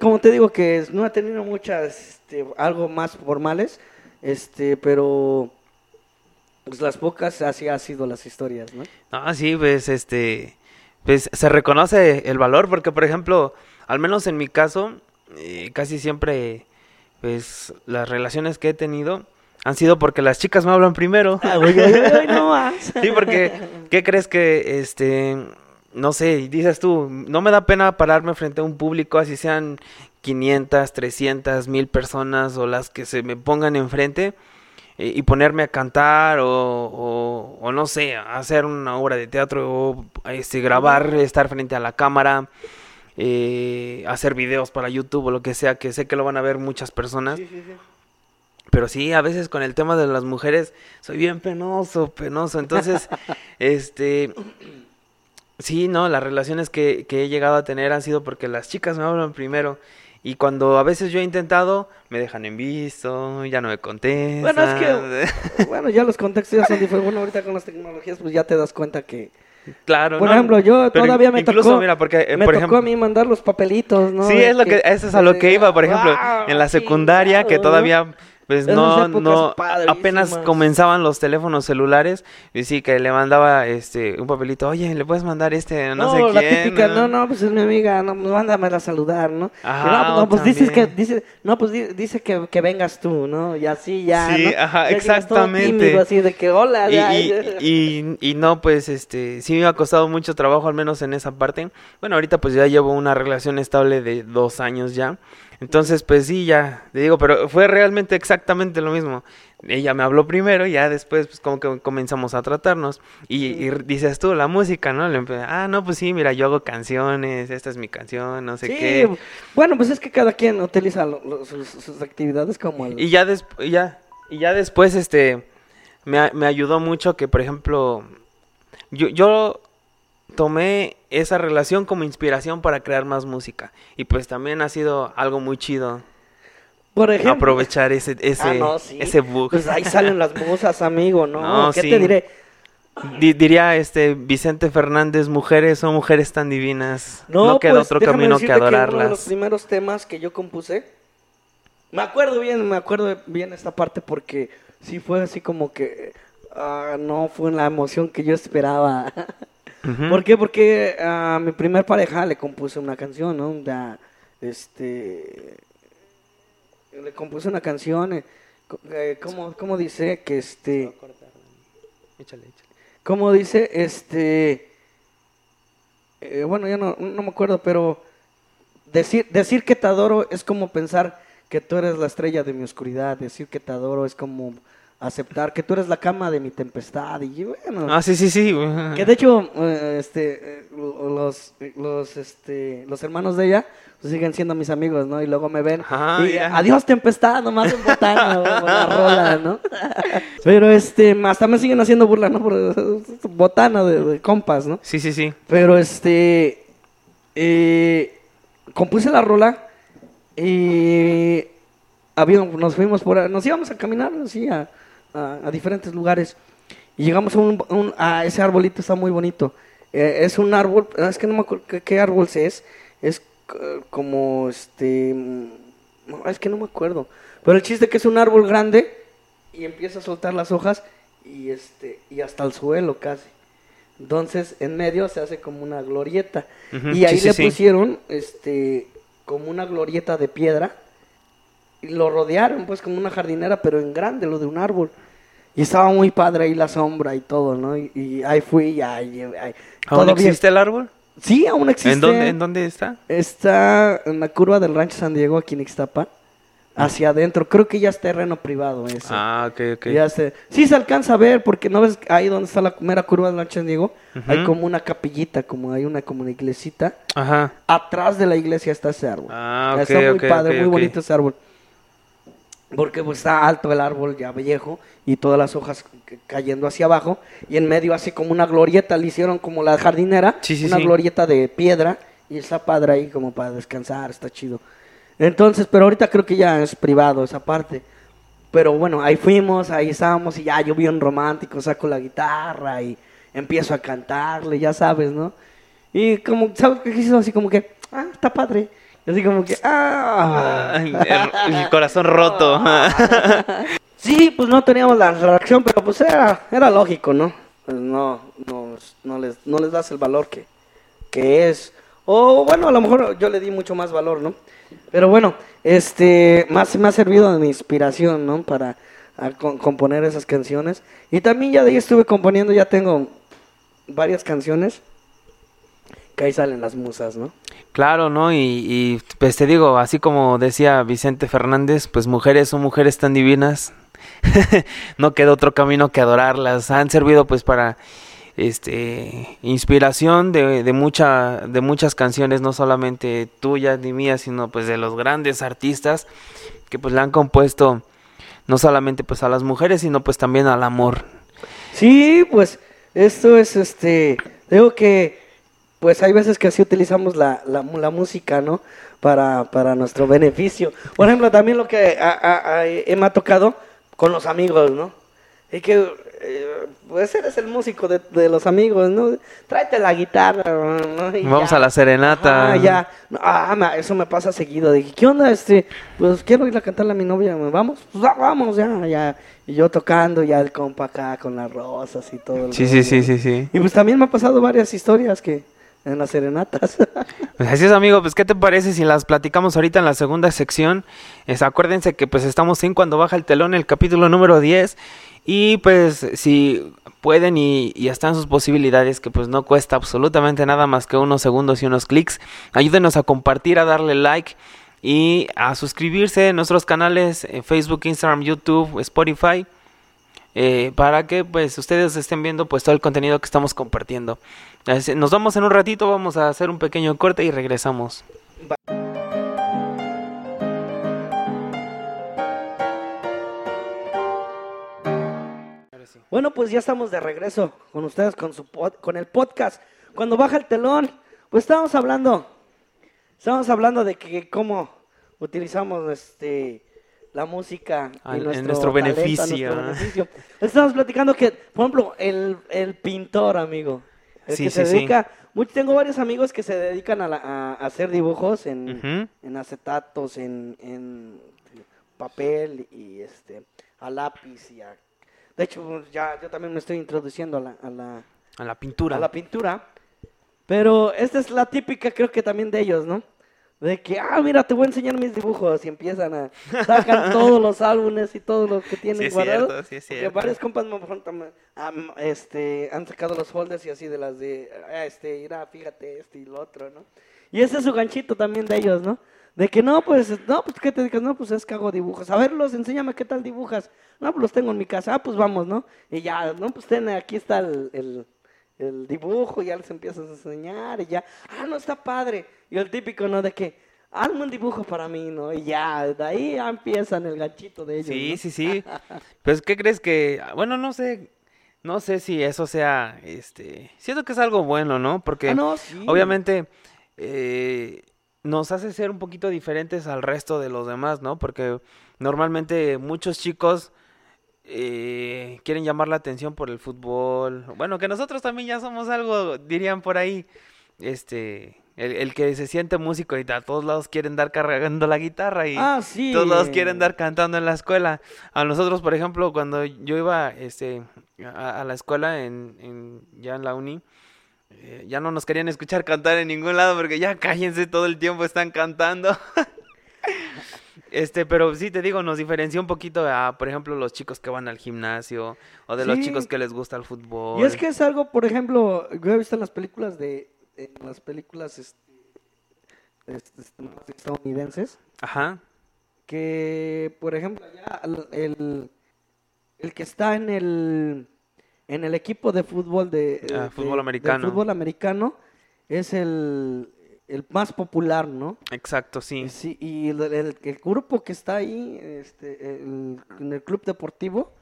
como te digo que no ha tenido muchas, este, algo más formales, este, pero pues las pocas así ha sido las historias, ¿no? No, sí, pues este, pues se reconoce el valor porque, por ejemplo, al menos en mi caso, eh, casi siempre, pues las relaciones que he tenido han sido porque las chicas me hablan primero. Ah, no [LAUGHS] más. Sí, porque ¿Qué crees que, este, no sé, dices tú, no me da pena pararme frente a un público, así sean 500, 300, 1000 personas o las que se me pongan enfrente eh, y ponerme a cantar o, o, o, no sé, hacer una obra de teatro o este, grabar, estar frente a la cámara, eh, hacer videos para YouTube o lo que sea, que sé que lo van a ver muchas personas. Sí, sí, sí. Pero sí, a veces con el tema de las mujeres soy bien penoso, penoso. Entonces, [LAUGHS] este, sí, no, las relaciones que, que he llegado a tener han sido porque las chicas me hablan primero. Y cuando a veces yo he intentado, me dejan en visto, ya no me contestan. Bueno, es que, [LAUGHS] bueno, ya los contextos ya son diferentes. Bueno, ahorita con las tecnologías, pues ya te das cuenta que... Claro, Por no, ejemplo, yo todavía me incluso, tocó, mira, porque, eh, me por tocó ejemplo, a mí mandar los papelitos, ¿no? Sí, es lo que, eso es a lo que iba, por ejemplo, ¡Wow! en la Sí, secundaria, que todavía, pues Esas no, no, padrísimas. apenas comenzaban los teléfonos celulares, y sí, que le mandaba, este, un papelito, oye, le puedes mandar este, no, sé la quién, típica, no, no, pues es mi amiga, no, pues mándamela a saludar, ¿no? Ajá, no, no, pues dices que, dice, no, pues di- dice que, que vengas tú, ¿no? Y así ya, Sí, ¿no? ajá, Ya exactamente. tímido, así de que, hola, Y, ya, y, ya. y, y no, pues, este, sí me ha costado mucho trabajo, al menos en esa parte. Bueno, ahorita pues ya llevo una relación estable de dos años ya. Entonces, pues sí, ya, te digo, pero fue realmente exactamente lo mismo. Ella me habló primero y ya después, pues como que comenzamos a tratarnos. Y, y dices tú, la música, ¿no? Le empe- ah, no, pues sí, mira, yo hago canciones, esta es mi canción, no sé Sí, qué. bueno, pues es que cada quien utiliza lo- lo- sus, sus actividades como el... Y ya, ya, y ya después, este, me, me ayudó mucho que, por ejemplo, yo, yo tomé esa relación como inspiración para crear más música. Y pues también ha sido algo muy chido Por ejemplo... aprovechar ese, ese, Ah, no, sí. ese bug. Pues ahí salen las musas, amigo, ¿no? No, ¿Qué sí. te diré? Di- diría este Vicente Fernández, mujeres son mujeres tan divinas. No, queda pues, otro camino que decirte uno de los adorarlas. primeros temas que yo compuse, me acuerdo bien, me acuerdo bien esta parte porque sí fue así como que ah, no fue la emoción que yo esperaba. [LAUGHS] ¿Por qué? Porque a mi primer pareja le compuse una canción, ¿no? Ya, este, le compuse una canción, eh, eh, ¿cómo, cómo dice? Que este... Échale, échale. como dice, este, eh, bueno, ya no, no me acuerdo, pero decir, decir que te adoro es como pensar que tú eres la estrella de mi oscuridad, decir que te adoro es como aceptar que tú eres la cama de mi tempestad y bueno, Ah, sí, sí, sí. que de hecho, eh, este, eh, los, los, este, los hermanos de ella pues, siguen siendo mis amigos, ¿no? Y luego me ven y adiós tempestad, nomás en botana o la rola, ¿no? [LAUGHS] Pero este, hasta me siguen haciendo burla, ¿no? Por [LAUGHS] botana de, de compas, ¿no? Sí, sí, sí. Pero este, eh, compuse la rola y había, nos fuimos por, nos íbamos a caminar así a, a- a diferentes lugares y llegamos a, un, un- a ese arbolito, está muy bonito. Eh, es un árbol, es que no me acuerdo qué, qué árbol es, es como este, mm, no, es que no me acuerdo. Pero el chiste que es un árbol grande y empieza a soltar las hojas y este y hasta el suelo casi. Entonces, en medio se hace como una glorieta. Y ahí sí, le sí. pusieron este como una glorieta de piedra lo rodearon pues como una jardinera, pero en grande, lo de un árbol. Y estaba muy padre ahí la sombra y todo, ¿no? Y, y ahí fui y ahí, ahí- ¿Aún todo bien. existe el árbol? Sí, aún existe. ¿En dónde, ¿En dónde está? Está en la curva del rancho San Diego, aquí en Ixtapa. Hacia adentro. Creo que ya es terreno privado ese. Ah, ok, ok. Ya se, sí se alcanza a ver, porque no ves ahí donde está la mera curva del rancho San Diego. Hay como una capillita, como hay una como una iglesita. Ajá. Atrás de la iglesia está ese árbol. Ah, ok, está muy padre, muy bonito ese árbol. Porque pues está alto el árbol ya viejo y todas las hojas cayendo hacia abajo y en medio así como una glorieta, le hicieron como la jardinera, Sí, sí, una sí. glorieta de piedra y está padre ahí como para descansar, está chido. Entonces, pero ahorita creo que ya es privado esa parte. Pero bueno, ahí fuimos, ahí estábamos y ya yo bien romántico, saco la guitarra y empiezo a cantarle, ya sabes, ¿no? Y como, ¿sabes qué hizo? Así como que, ah, está padre. Así como que, ah. Ay, el, el corazón roto. [LAUGHS] Sí, pues no teníamos la reacción, pero pues era, era lógico, ¿no? Pues no, no, no, les, no les das el valor que, que es. O bueno, a lo mejor yo le di mucho más valor, ¿no? Pero bueno, este, más me ha servido de inspiración, ¿no? Para a con- componer esas canciones. Y también ya de ahí estuve componiendo, ya tengo varias canciones que ahí salen las musas, ¿no? Claro, ¿no? Y, y pues te digo, así como decía Vicente Fernández, pues mujeres son mujeres tan divinas, [LAUGHS] no queda otro camino que adorarlas. Han servido pues para este inspiración de, de, mucha, de muchas canciones, no solamente tuyas ni mías, sino pues de los grandes artistas que pues le han compuesto no solamente pues a las mujeres, sino pues también al amor. Sí, pues esto es este, digo que pues hay veces que así utilizamos la, la, la música, ¿no? Para, para nuestro beneficio. Por ejemplo, también lo que a, a, a, me ha tocado con los amigos, ¿no? Y que, eh, pues eres el músico de, de, los amigos, ¿no? Tráete la guitarra, ¿no? Y Vamos ya. a la serenata. Ah, ya. ah, eso me pasa seguido. Dije, ¿qué onda? Este, pues quiero ir a cantarle a mi novia. ¿Vamos? Pues vamos, ya, ya. Y yo tocando ya el compa acá con las rosas y todo. Sí, sí, sí, sí, sí. Y pues también me ha pasado varias historias que en las serenatas. [LAUGHS] Pues así es, amigo. Pues, ¿qué te parece si las platicamos ahorita en la segunda sección? Acuérdense que pues estamos en Cuando Baja el Telón, el capítulo número 10. Y pues si pueden y, y están sus posibilidades, que pues no cuesta absolutamente nada más que unos segundos y unos clics, ayúdenos a compartir, a darle like y a suscribirse en nuestros canales en Facebook, Instagram, YouTube, Spotify. Eh, para que pues ustedes estén viendo pues todo el contenido que estamos compartiendo. Nos vamos en un ratito, vamos a hacer un pequeño corte y regresamos. Bueno, pues ya estamos de regreso con ustedes con su pod, con el podcast. Cuando baja el telón, pues estamos hablando, estamos hablando de que cómo utilizamos este la música en nuestro, en nuestro, talento, beneficio. nuestro beneficio. Estamos platicando que, por ejemplo, el, el pintor, amigo, el Sí, que se sí. dedica, mucho- tengo varios amigos que se dedican a, la- a- hacer dibujos en, en acetatos, en, en papel y este a lápiz y a... De hecho, pues, ya yo también me estoy introduciendo a la, a la, A la pintura. a la pintura. Pero esta es la típica, creo que también de ellos, ¿no? De que, ah, mira, te voy a enseñar mis dibujos y empiezan a sacan [LAUGHS] todos los álbumes y todo lo que tienen Sí es guardado. cierto, sí es cierto. varios compas me preguntan, ah, m- este, han sacado los folders y así de las de, ah, este, mira, fíjate, este y lo otro, ¿no? Y ese es su ganchito también de ellos, ¿no? De que no, pues, no, pues, ¿qué te digas? No, pues es que hago dibujos. A verlos, enséñame qué tal dibujas. No, pues los tengo en mi casa. Ah, pues vamos, ¿no? Y ya, no, pues ten, aquí está el, el, el dibujo, ya les empiezas a enseñar y ya, ah, no, está padre. Y el típico, ¿no? De que, hazme un dibujo para mí, ¿no? Y ya, de ahí ya empiezan el ganchito de ellos. Sí, ¿no? sí, sí. Pues, ¿qué crees que...? Bueno, no sé... No sé si eso sea, este... Siento que es algo bueno, ¿no? Porque Ah, no, sí. obviamente eh, nos hace ser un poquito diferentes al resto de los demás, ¿no? Porque normalmente muchos chicos eh, quieren llamar la atención por el fútbol. Bueno, que nosotros también ya somos algo, dirían por ahí, este, el, el que se siente músico y a todos lados quieren dar cargando la guitarra y Ah, sí. todos lados quieren dar cantando en la escuela. A nosotros, por ejemplo, cuando yo iba este, a, a la escuela en, en- ya en la uni, eh, ya no nos querían escuchar cantar en ningún lado porque ya cállense todo el tiempo están cantando. [LAUGHS] Este, pero sí te digo, nos diferencia un poquito a, por ejemplo, los chicos que van al gimnasio o de los chicos que les gusta el fútbol. Y es que es algo, por ejemplo, yo he visto en las películas de, en las películas este, este, este, estadounidenses, Ajá, que, por ejemplo, allá el, el, que está en el, en el equipo de fútbol de, Ah, de- fútbol de americano. fútbol americano es el, el más popular, ¿no? exacto, sí. Sí, y el, el- el grupo que está ahí este, el- en el club deportivo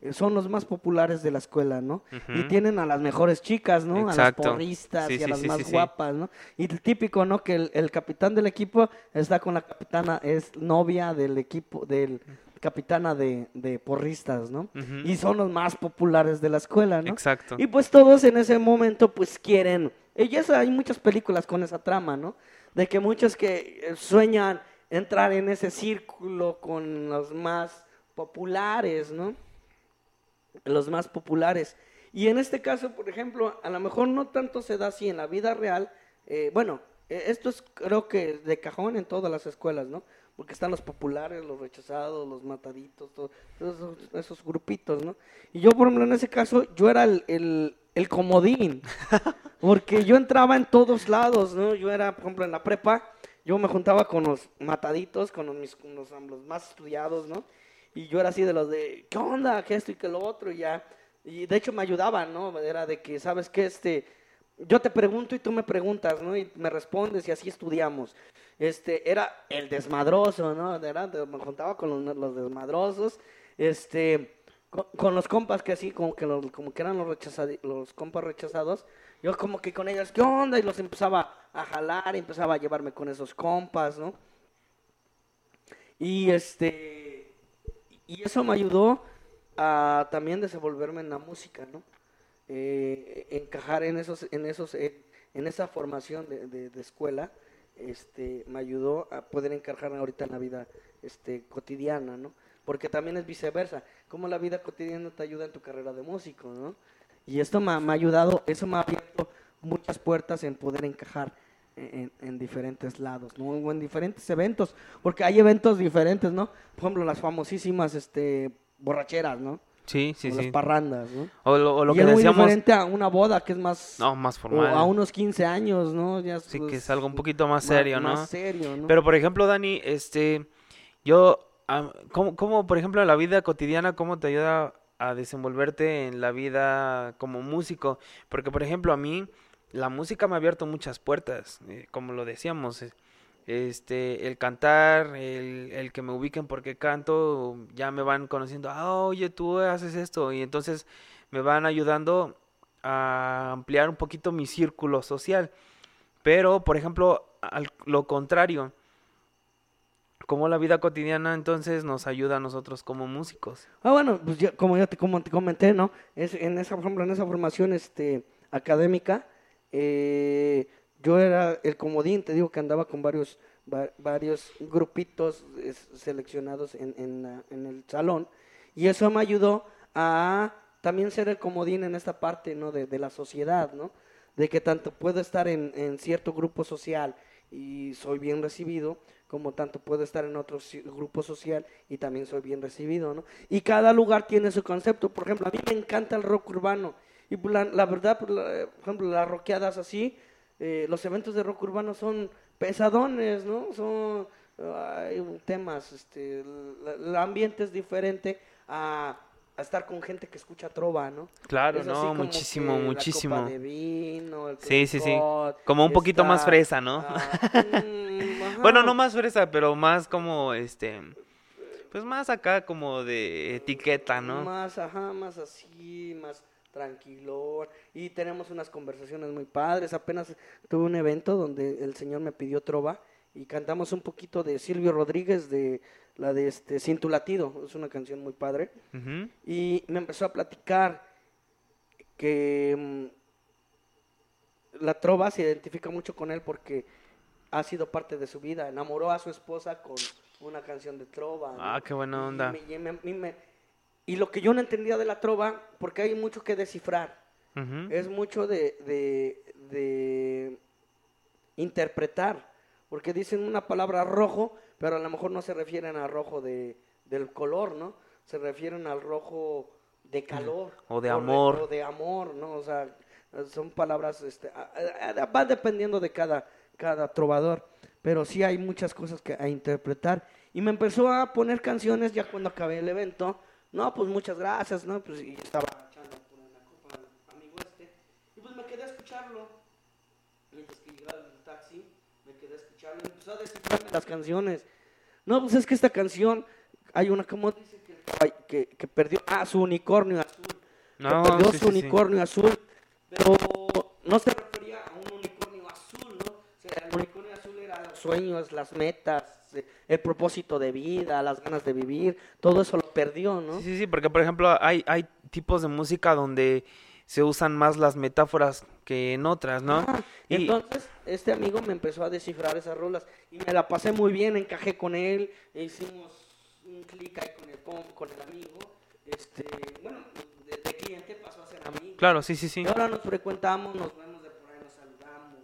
eh, son los más populares de la escuela, ¿no? Y tienen a las mejores chicas, ¿no? A las porristas Sí, y a sí, las sí, más guapas, ¿no? Y el típico, ¿no? Que el, el capitán del equipo está con la capitana, es novia del equipo, del capitana de, de porristas, ¿no? Y son los más populares de la escuela, ¿no? Exacto. Y pues todos en ese momento pues quieren, y eso hay muchas películas con esa trama, ¿no? De que muchos que eh, sueñan entrar en ese círculo con los más populares, ¿no? Los más populares. Y en este caso, por ejemplo, a lo mejor no tanto se da así en la vida real. eh, bueno, eh, esto es creo que de cajón en todas las escuelas, ¿no? Porque están los populares, los rechazados, los mataditos, todo- todos esos, esos grupitos, ¿no? Y yo, por ejemplo, en ese caso, yo era el, el, el comodín. [LAUGHS] Porque yo entraba en todos lados, ¿no? Yo era, por ejemplo, en la prepa, yo me juntaba con los mataditos, con los, mis- con los, los más estudiados, ¿no? Y yo era así de los de, ¿qué onda? ¿Qué esto y qué lo otro? Y ya. Y de hecho me ayudaban, ¿no? Era de que, ¿sabes qué? Este, yo te pregunto y tú me preguntas, ¿no? Y me respondes y así estudiamos. Este, era el desmadroso, ¿no? Era, me juntaba con los, desmadrosos, este, con, los compas que así, como que, los, como que eran los, los compas rechazados, yo como que con ellos, ¿qué onda? Y los empezaba a jalar, y empezaba a llevarme con esos compas, ¿no? Y este, y eso me ayudó a también desenvolverme en la música, ¿no? Eh, encajar en esos, en esos, eh, en esa formación de, de- de escuela, este, me ayudó a poder encajar ahorita en la vida, este, cotidiana, ¿no? Porque también es viceversa, como la vida cotidiana te ayuda en tu carrera de músico, ¿no? Y esto me, ha- me ha ayudado, eso me ha abierto muchas puertas en poder encajar en, en diferentes lados, ¿no? O en diferentes eventos, porque hay eventos diferentes, ¿no? Por ejemplo, las famosísimas, este, borracheras, ¿no? Sí, sí, o las sí. parrandas, ¿no? O lo, o lo y que es muy decíamos. diferente a una boda que es más... No, más o formal. a unos 15 años, ¿no? Ya Sí, pues, que es algo un poquito más serio, ¿no? Más serio, ¿no? Pero por ejemplo, Dani, este, yo, ¿cómo, cómo, por ejemplo, la vida cotidiana, cómo te ayuda a desenvolverte en la vida como músico? Porque, por ejemplo, a mí la música me ha abierto muchas puertas, eh, como lo decíamos, eh, este, el cantar, el, el que me ubiquen porque canto, ya me van conociendo, ah, oye, tú haces esto, y entonces me van ayudando a ampliar un poquito mi círculo social. Pero, por ejemplo, al lo contrario, como la vida cotidiana entonces nos ayuda a nosotros como músicos. Ah, bueno, pues ya, como ya te, como te comenté, ¿no? Es, en esa, ejemplo, en esa formación este, académica, eh, yo era el comodín, te digo que andaba con varios, va- varios grupitos seleccionados en, en, el salón, y eso me ayudó a también ser el comodín en esta parte, ¿no? De, de la sociedad, ¿no? De que tanto puedo estar en, en cierto grupo social y soy bien recibido, como tanto puedo estar en otro grupo social y también soy bien recibido, ¿no? Y cada lugar tiene su concepto. Por ejemplo, a mí me encanta el rock urbano. Y la, la verdad, por ejemplo, las rockeadas así, eh, los eventos de rock urbano son pesadones, ¿no? Son hay temas, este, el ambiente es diferente a, a estar con gente que escucha trova, ¿no? Claro, Es no, muchísimo, que la muchísimo. copa de vino, el Sí, sí, sí. Como un poquito más fresa, ¿no? ah, [LAUGHS] mm. Bueno, no más fresa, pero más como este pues más acá como de etiqueta, ¿no? Más, ajá, más así, más tranquilo. Y tenemos unas conversaciones muy padres. Apenas tuve un evento donde el señor me pidió trova y cantamos un poquito de Silvio Rodríguez, de la de este Sin tu latido. Es una canción muy padre. Y me empezó a platicar que mm, la trova se identifica mucho con él porque ha sido parte de su vida. Enamoró a su esposa con una canción de trova. ¿no? Ah, qué buena Y onda. me- y me- y me- y lo que yo no entendía de la trova, porque hay mucho que descifrar, es mucho de, de, de interpretar, porque dicen una palabra rojo, pero a lo mejor no se refieren al rojo de, del color, ¿no? Se refieren al rojo de calor. O de amor. O de amor, ¿no? O sea, son palabras, este, va dependiendo de cada, cada trovador, pero sí hay muchas cosas que a interpretar. Y me empezó a poner canciones ya cuando acabé el evento. No, pues muchas gracias, ¿no? Pues y estaba echando una copa amigo este. Y pues me quedé a escucharlo. Mientras que llegaba el taxi, me quedé a escucharlo y empezó a descifrarme las canciones. No, pues es que esta canción, hay una, como dice que, caball- que, que perdió, ah, su unicornio azul. Que No, perdió sí, su sí, sí. unicornio azul, pero no se refería a un unicornio azul, ¿no? O sea, el unicornio azul era los sueños, las metas, el propósito de vida, las ganas de vivir, todo eso lo perdió, ¿no? Sí, sí, sí, porque por ejemplo hay, hay tipos de música donde se usan más las metáforas que en otras, ¿no? Ah, Y- Entonces, este amigo me empezó a descifrar esas rolas y me la pasé muy bien, encajé con él, e hicimos un clic ahí con el, con, con el amigo. Este, bueno, de, de cliente pasó a ser amigo. Claro, sí, sí, sí. Y ahora nos frecuentamos, nos vemos de por ahí, nos saludamos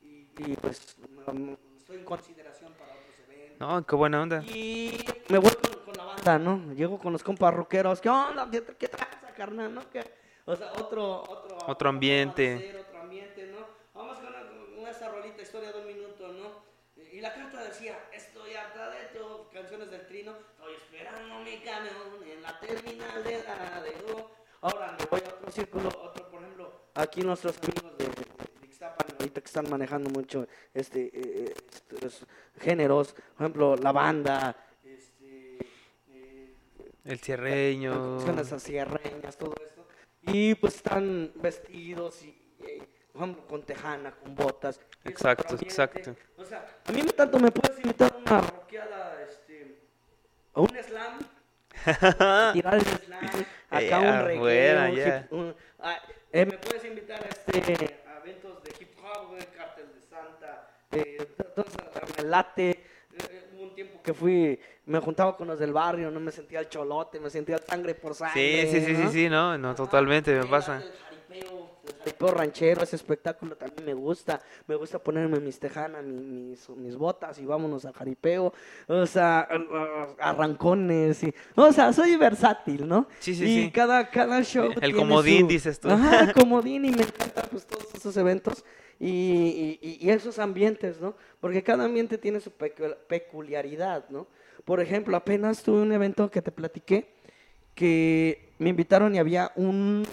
y, y- pues estoy en consideración para otros eventos. No, qué buena onda. Y me voy con, con la banda, ¿no? Llego con los compas rockeros. ¿Qué onda? ¿Qué, qué traza, carnal? ¿No? ¿Qué? O sea, otro, otro, Otro ambiente. otro ambiente, ¿no? Vamos con, con esa rolita, historia de un minuto, ¿no? Y la carta decía, estoy harta de tu canciones del trino, estoy esperando mi camión en la terminal de Laredo. Ahora me voy a otro círculo, otro, por ejemplo, aquí nuestros amigos de, ahorita que están manejando mucho este, eh, estos géneros, por ejemplo, la banda, este, eh, El cierreño. canciones así reñas, todo esto. Y pues están vestidos y, eh, por ejemplo, con tejana, con botas. Exacto, exacto. O sea, a mí me tanto me puedes invitar a una rockeada, este, a un slam, [LAUGHS] tirar el slam, acá un reggae, hip- un- ah, eh, me puedes invitar a este, a eventos de hip hop, güey, Cartel de Santa, eh, entonces me late. Hubo un tiempo que fui, me juntaba con los del barrio, no me sentía el cholote, me sentía el sangre por sangre. Sí, sí, sí, sí, ¿no? sí, no, no, totalmente me El pasa. jaripeo, el jaripeo ranchero, ese espectáculo también me gusta. Me gusta ponerme mis tejanas, mi- mis, mis botas y vámonos al jaripeo. O sea, arrancones. Y, o sea, soy versátil, ¿no? Sí, sí, y sí. Cada, cada show. El tiene comodín, su- dices tú. Ajá, el [LAUGHS] comodín y me encantan pues, todos esos eventos. Y, y- y esos ambientes, ¿no? Porque cada ambiente tiene su pecu- peculiaridad, ¿no? Por ejemplo, apenas tuve un evento que te platiqué que me invitaron y había un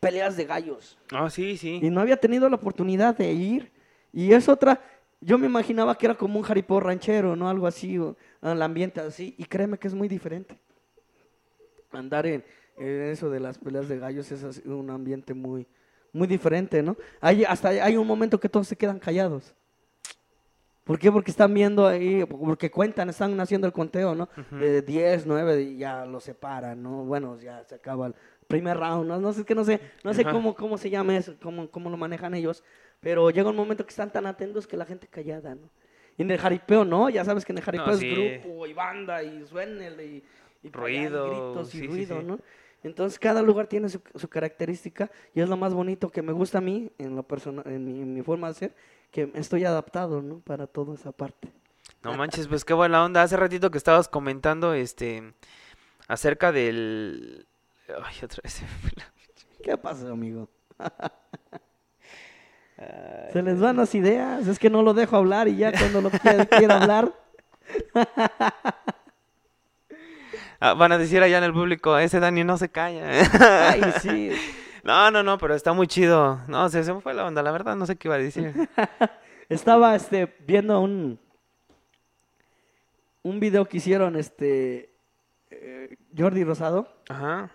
peleas de gallos Ah, sí, sí. y no había tenido la oportunidad de ir y es otra yo me imaginaba que era como un jaripeo ranchero no algo así o el ambiente así y créeme que es muy diferente andar en, en eso de las peleas de gallos es así un ambiente muy muy diferente no hay hasta hay un momento que todos se quedan callados ¿Por qué? Porque están viendo ahí, porque cuentan, están haciendo el conteo, ¿no? De 10, 9 y ya lo separan, ¿no? Bueno, ya se acaba el primer round, ¿no? No sé, es que no sé, no sé cómo, cómo se llama eso, cómo, cómo lo manejan ellos, pero llega un momento que están tan atentos que la gente callada, ¿no? Y en el jaripeo, ¿no? Ya sabes que en el jaripeo No, es sí. grupo y banda y suénele y, y Ruido, gritos y sí, ruido, sí. ¿no? Entonces cada lugar tiene su, su característica y es lo más bonito que me gusta a mí en lo personal, en mi, en mi forma de ser, que estoy adaptado, ¿no? Para toda esa parte. No manches, pues qué buena onda. Hace ratito que estabas comentando, este, acerca del... Ay, otra vez. ¿Qué pasa, amigo? Se les van las ideas, es que no lo dejo hablar y ya cuando lo quiera, quiera hablar. [LAUGHS] Ah, van a decir allá en el público, ese Dani no se calla. Ay, sí. [LAUGHS] No, no, no, pero está muy chido. No, se, se me fue la onda, la verdad, no sé qué iba a decir. [LAUGHS] Estaba este viendo un un video que hicieron este eh, Jordi Rosado. Ajá.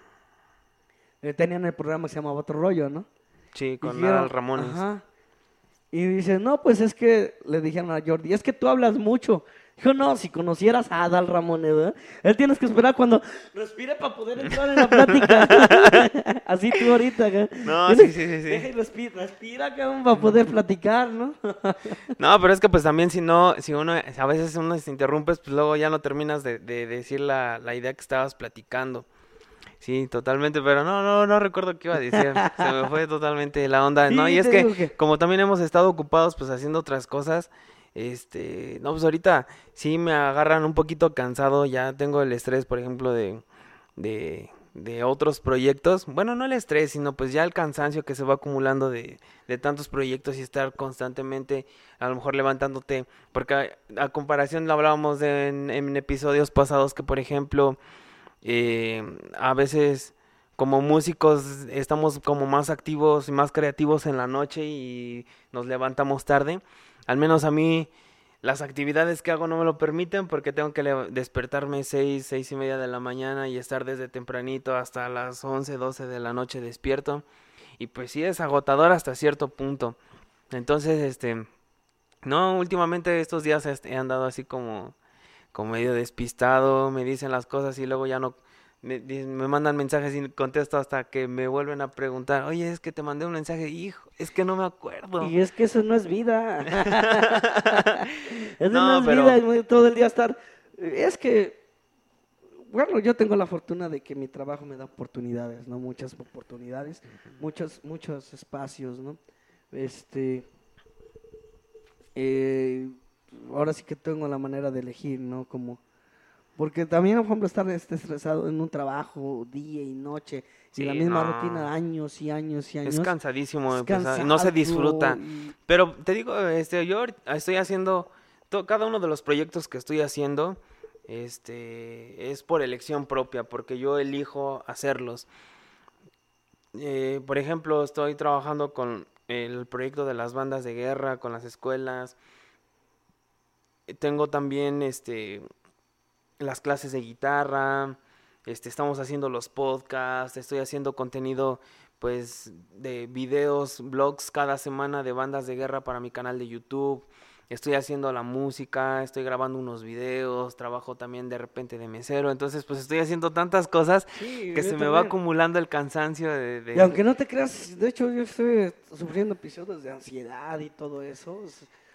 Eh, tenían el programa que se llamaba Otro Rollo, ¿no? Sí, con Adal Ramones. Ajá. Y dice, no, pues es que le dijeron a Jordi, es que tú hablas mucho. Dijo, no, si conocieras a Adal Ramones, ¿verdad? Él tienes que esperar cuando respire para poder entrar en la plática. [LAUGHS] Así tú ahorita, ¿verdad? No, Tienes- sí, sí, sí, sí. Deja y respira, respira, cabrón, para poder platicar, ¿no? [LAUGHS] No, pero es que pues también si no, si uno, a veces uno se interrumpes, pues luego ya no terminas de, de decir la, la idea que estabas platicando. Sí, totalmente, pero no, no, no recuerdo qué iba a decir. Se me fue totalmente la onda. [LAUGHS] No, Sí, y es que, que- como también hemos estado ocupados pues haciendo otras cosas, este, no, pues ahorita sí me agarran un poquito cansado, ya tengo el estrés, por ejemplo, de, de, de otros proyectos. Bueno, no el estrés, sino pues ya el cansancio que se va acumulando de, de tantos proyectos y estar constantemente a lo mejor levantándote, porque a, comparación lo hablábamos de en, en episodios pasados que por ejemplo eh, a veces como músicos estamos como más activos y más creativos en la noche y nos levantamos tarde. Al menos a mí las actividades que hago no me lo permiten porque tengo que despertarme seis, seis y media de la mañana y estar desde tempranito hasta las 11, 12 de la noche despierto. Y pues sí es agotador hasta cierto punto. Entonces, este, no, últimamente estos días este, he andado así como, como medio despistado, me dicen las cosas y luego ya no, me, me mandan mensajes y contesto hasta que me vuelven a preguntar, oye, es que te mandé un mensaje, hijo, es que no me acuerdo. Y es que eso no es vida. [LAUGHS] eso No, no, es pero- vida, todo el día estar. Es que, bueno, yo tengo la fortuna de que mi trabajo me da oportunidades, ¿no? Muchas oportunidades, muchos, muchos espacios, ¿no? Este. eh, ahora sí que tengo la manera de elegir, ¿no? Como. Porque también, por ejemplo, estar este, estresado en un trabajo día y noche Sí, y la misma no. rutina años y años y años. Es cansadísimo, es no se disfruta. y- Pero te digo, este, yo estoy haciendo to- cada uno de los proyectos que estoy haciendo, este, es por elección propia, porque yo elijo hacerlos. Eh, por ejemplo, estoy trabajando con el proyecto de las bandas de guerra, con las escuelas. Tengo también, este, las clases de guitarra. Este, estamos haciendo los podcasts, estoy haciendo contenido pues de videos, blogs cada semana de bandas de guerra para mi canal de YouTube. Estoy haciendo la música, estoy grabando unos videos, trabajo también de repente de mesero, entonces pues estoy haciendo tantas cosas Sí, que se me va acumulando el cansancio de, de- Y aunque no te creas, de hecho yo estoy sufriendo episodios de ansiedad y todo eso.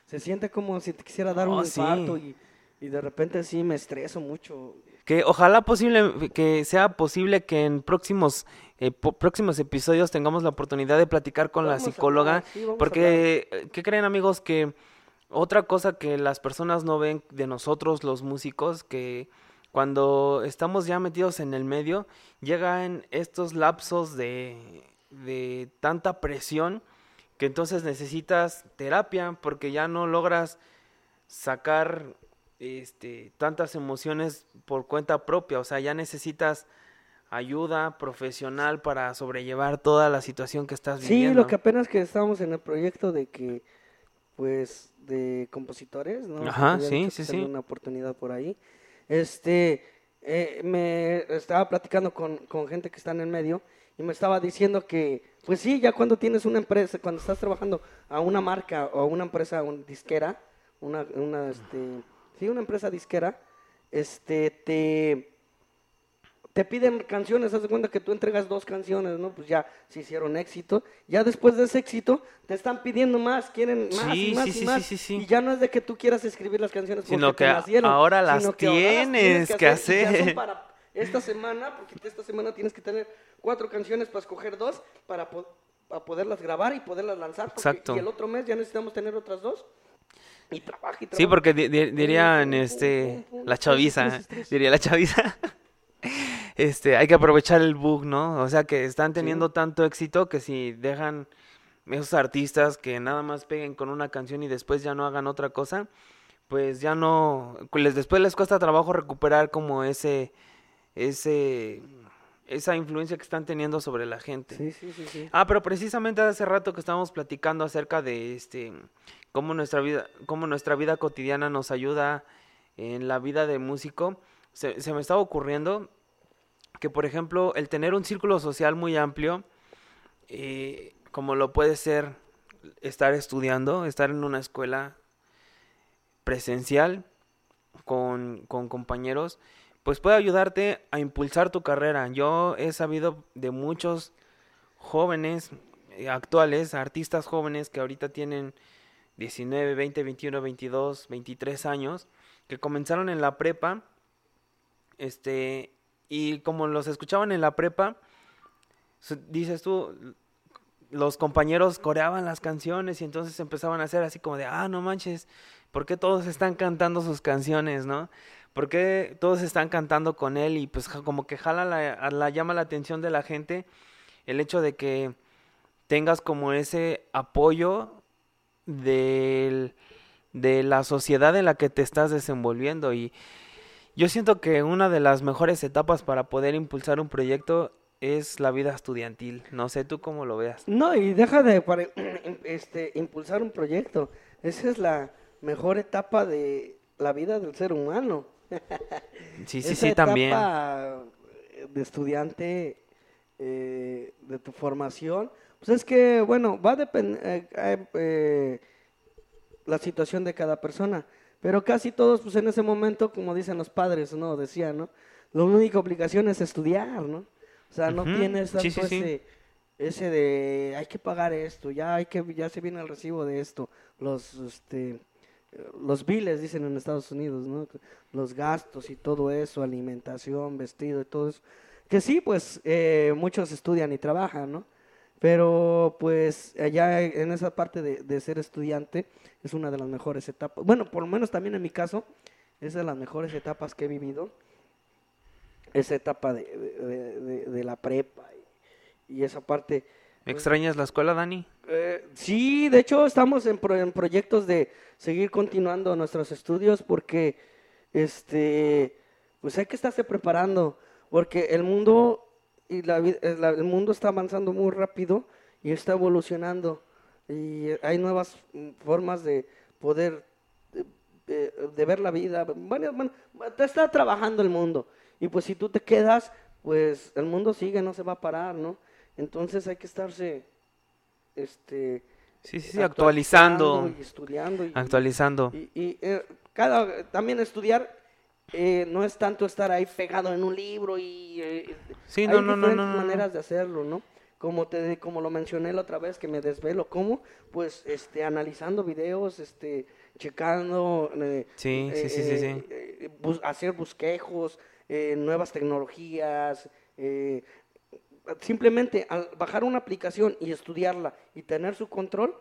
Se, siente como si te quisiera dar Oh, un sí. infarto y, y de repente sí me estreso mucho. Que ojalá posible, que sea posible que en próximos, eh, próximos episodios tengamos la oportunidad de platicar con la Vamos psicóloga, sí, porque, eh, ¿qué creen amigos? Que otra cosa que las personas no ven de nosotros, los músicos, que cuando estamos ya metidos en el medio, llegan estos lapsos de, de tanta presión que entonces necesitas terapia porque ya no logras sacar este tantas emociones por cuenta propia, o sea, ya necesitas ayuda profesional para sobrellevar toda la situación que estás Sí, viviendo. lo que apenas que estábamos en el proyecto de que, pues, de compositores, ¿no? Ajá, sí, sí, sí. una oportunidad por ahí. Este, eh, me estaba platicando con, con gente que está en el medio y me estaba diciendo que, pues sí, ya cuando tienes una empresa, cuando estás trabajando a una marca o a una empresa un disquera, una, una, este, sí, una empresa disquera, este, te te piden canciones, haz de cuenta que tú entregas dos canciones, ¿no? Pues ya se hicieron éxito. Ya después de ese éxito, te están pidiendo más, quieren más Sí, y más sí, y más. sí. Y ya no es de que tú quieras escribir las canciones porque Sino te que ahora las sino que ahora las tienes que y ya son hacer. para esta semana, porque esta semana tienes que tener cuatro canciones para escoger dos, para, po- para poderlas grabar y poderlas lanzar. porque- Exacto. Y el otro mes ya necesitamos tener otras dos. Y trabaja y trabaja. Sí, porque di- di- dirían este la chaviza, diría la chaviza. [LAUGHS] Este, hay que aprovechar el bug, ¿no? O sea, que están teniendo tanto éxito que si dejan esos artistas que nada más peguen con una canción y después ya no hagan otra cosa, pues ya no les después les cuesta trabajo recuperar como ese ese esa influencia que están teniendo sobre la gente. Sí, sí, sí, sí. Ah, pero precisamente hace rato que estábamos platicando acerca de este cómo nuestra vida, cómo nuestra vida cotidiana nos ayuda en la vida de músico. Se, se me estaba ocurriendo que, por ejemplo, el tener un círculo social muy amplio, eh, como lo puede ser estar estudiando, estar en una escuela presencial con, con compañeros, pues puede ayudarte a impulsar tu carrera. Yo he sabido de muchos jóvenes eh, actuales, artistas jóvenes que ahorita tienen 19, 20, 21, 22, 23 años, que comenzaron en la prepa, este, y como los escuchaban en la prepa, dices tú, los compañeros coreaban las canciones y entonces empezaban a hacer así como de, ah, no manches, ¿por qué todos están cantando sus canciones, no? ¿Por qué todos están cantando con él? Y pues como que jala la, la llama la atención de la gente el hecho de que tengas como ese apoyo del, de la sociedad en la que te estás desenvolviendo y yo siento que una de las mejores etapas para poder impulsar un proyecto es la vida estudiantil. No sé tú cómo lo veas. No, y deja de [CLEARS THROAT] este, impulsar un proyecto. Esa es la mejor etapa de la vida del ser humano. Sí, sí, Esa sí, también. etapa de estudiante, eh, de tu formación. Pues es que, bueno, va a depender la situación de cada persona. Pero casi todos, pues en ese momento, como dicen los padres, ¿no? Decían, ¿no? La única obligación es estudiar, ¿no? O sea, no Ujú, tienes tanto sí, sí, sí. ese, ese de hay que pagar esto, ya hay que, ya se viene el recibo de esto, los, este, los biles dicen en Estados Unidos, ¿no? Los gastos y todo eso, alimentación, vestido y todo eso. Que sí, pues eh, muchos estudian y trabajan, ¿no? Pero pues allá en esa parte de, ser estudiante es una de las mejores etapas. Bueno, por lo menos también en mi caso, es de las mejores etapas que he vivido. esa etapa de, de- la prepa y esa parte. ¿Extrañas la escuela, Dani? Eh, sí, de hecho estamos en, pro- en proyectos de seguir continuando nuestros estudios porque este pues hay que estarse preparando porque el mundo y la, eh, la- el mundo está avanzando muy rápido y está evolucionando y hay nuevas formas de poder eh, de ver la vida. Bueno, bueno, te está trabajando el mundo y pues si tú te quedas, pues el mundo sigue, no se va a parar, ¿no? Entonces hay que estarse este Sí, sí, sí, actualizando. y estudiando y, Actualizando. y, y, eh, cada también estudiar eh, no es tanto estar ahí pegado en un libro y eh, Sí, hay no, diferentes no, maneras de hacerlo, ¿no? Como te como lo mencioné la otra vez que me desvelo, ¿cómo? Pues este analizando videos, este checando eh, Sí, sí, sí, sí, sí. eh, bus- hacer bosquejos, eh, nuevas tecnologías, eh, simplemente al bajar una aplicación y estudiarla y tener su control.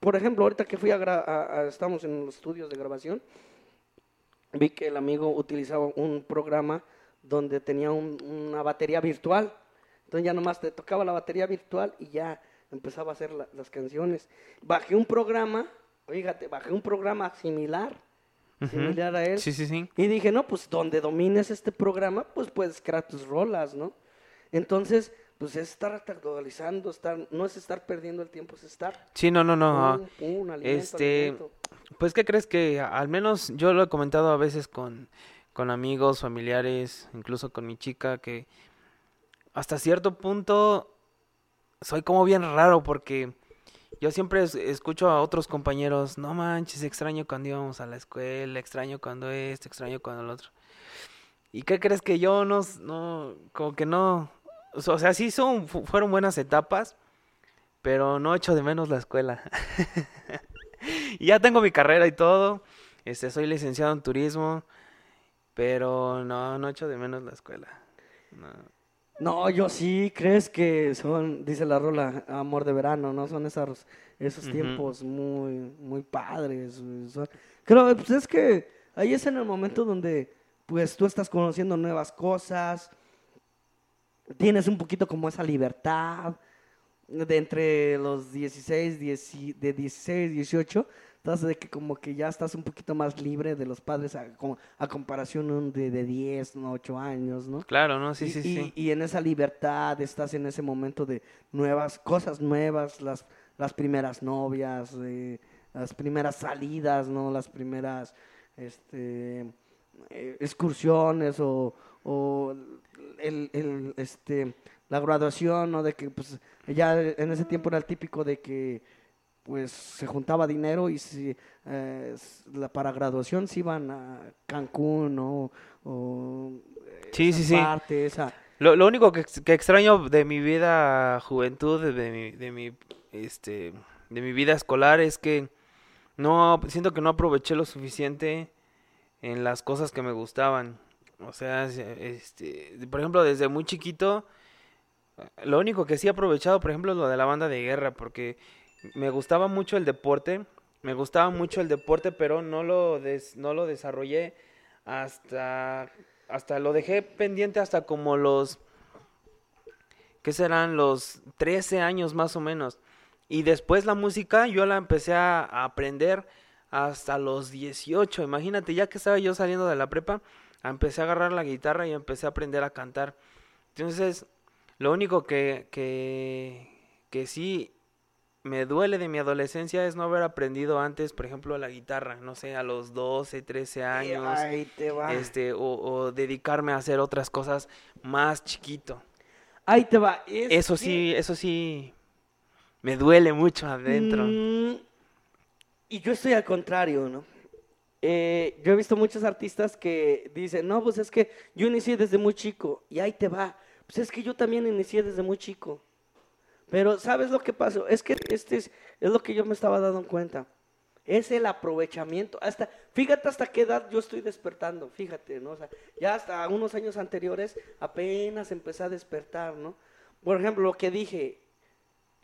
Por ejemplo, ahorita que fui a, a- estamos en los estudios de grabación, vi que el amigo utilizaba un programa donde tenía un- una batería virtual. Entonces ya nomás te tocaba la batería virtual y ya empezaba a hacer la- las canciones. Bajé un programa, fíjate, bajé un programa similar, Similar a él. Sí, sí, sí. Y dije, no, pues donde domines este programa, pues puedes crear tus rolas, ¿no? Entonces, pues es estar actualizando, estar, no es estar perdiendo el tiempo, es estar. Sí, no, no, no. pum, pum, alimento, Este, alimento. Pues, ¿qué crees que al menos yo lo he comentado a veces con, con amigos, familiares, incluso con mi chica, que hasta cierto punto soy como bien raro porque yo siempre es- escucho a otros compañeros, no manches, extraño cuando íbamos a la escuela, extraño cuando esto, extraño cuando el otro. ¿Y qué crees que yo no, no, como que no, o sea, sí son, fu- fueron buenas etapas, pero no echo de menos la escuela. [LAUGHS] Y ya tengo mi carrera y todo. Este, soy licenciado en turismo, pero no, no echo de menos la escuela. No. No, yo sí, crees que son, dice la rola, amor de verano, ¿no? Son esos, esos tiempos muy, muy padres. son- Creo, pues es que ahí es en el momento donde, pues tú estás conociendo nuevas cosas, tienes un poquito como esa libertad de entre los 16, 10 de 16, 18, entonces de que como que ya estás un poquito más libre de los padres a, como- a comparación de, de 10, no, 8 años, ¿no? Claro, ¿no? Sí, y, sí, y- sí. y en esa libertad estás en ese momento de nuevas cosas nuevas, las, las primeras novias, eh, las primeras salidas, ¿no? Las primeras este, eh, excursiones o, o el, el, este, la graduación, ¿no? De que pues ya en ese tiempo era el típico de que pues se juntaba dinero y si, eh, para graduación se iban a Cancún ¿no? o eh, Sí, esa sí, sí. parte, esa Lo, lo único que, que extraño de mi vida juventud, de mi, de mi, este, de mi vida escolar es que no, siento que no aproveché lo suficiente en las cosas que me gustaban. O sea, se- este, por ejemplo, desde muy chiquito, lo único que sí he aprovechado, por ejemplo, es lo de la banda de guerra, porque me gustaba mucho el deporte, me gustaba mucho el deporte, pero no lo, des- no lo desarrollé hasta, hasta lo dejé pendiente hasta como los, ¿qué serán? Los 13 años más o menos. Y después la música yo la empecé a, aprender hasta los 18. Imagínate, ya que estaba yo saliendo de la prepa, empecé a agarrar la guitarra y empecé a aprender a cantar. Entonces, lo único que, que sí me duele de mi adolescencia es no haber aprendido antes, por ejemplo, la guitarra, no sé, a los 12, 13 años, ahí te va este, o, o dedicarme a hacer otras cosas más chiquito. ahí te va Es Eso que- sí, eso sí me duele mucho adentro. Mm, y yo estoy al contrario, ¿no? Eh, yo he visto muchos artistas que dicen, no, pues es que yo inicié desde muy chico, y ahí te va. Pues es que yo también inicié desde muy chico. Pero, ¿sabes lo que pasó? Es que este es, lo que yo me estaba dando cuenta. Es el aprovechamiento. Hasta, fíjate hasta qué edad yo estoy despertando, fíjate, ¿no? O sea, ya hasta unos años anteriores apenas empecé a despertar, ¿no? Por ejemplo, lo que dije,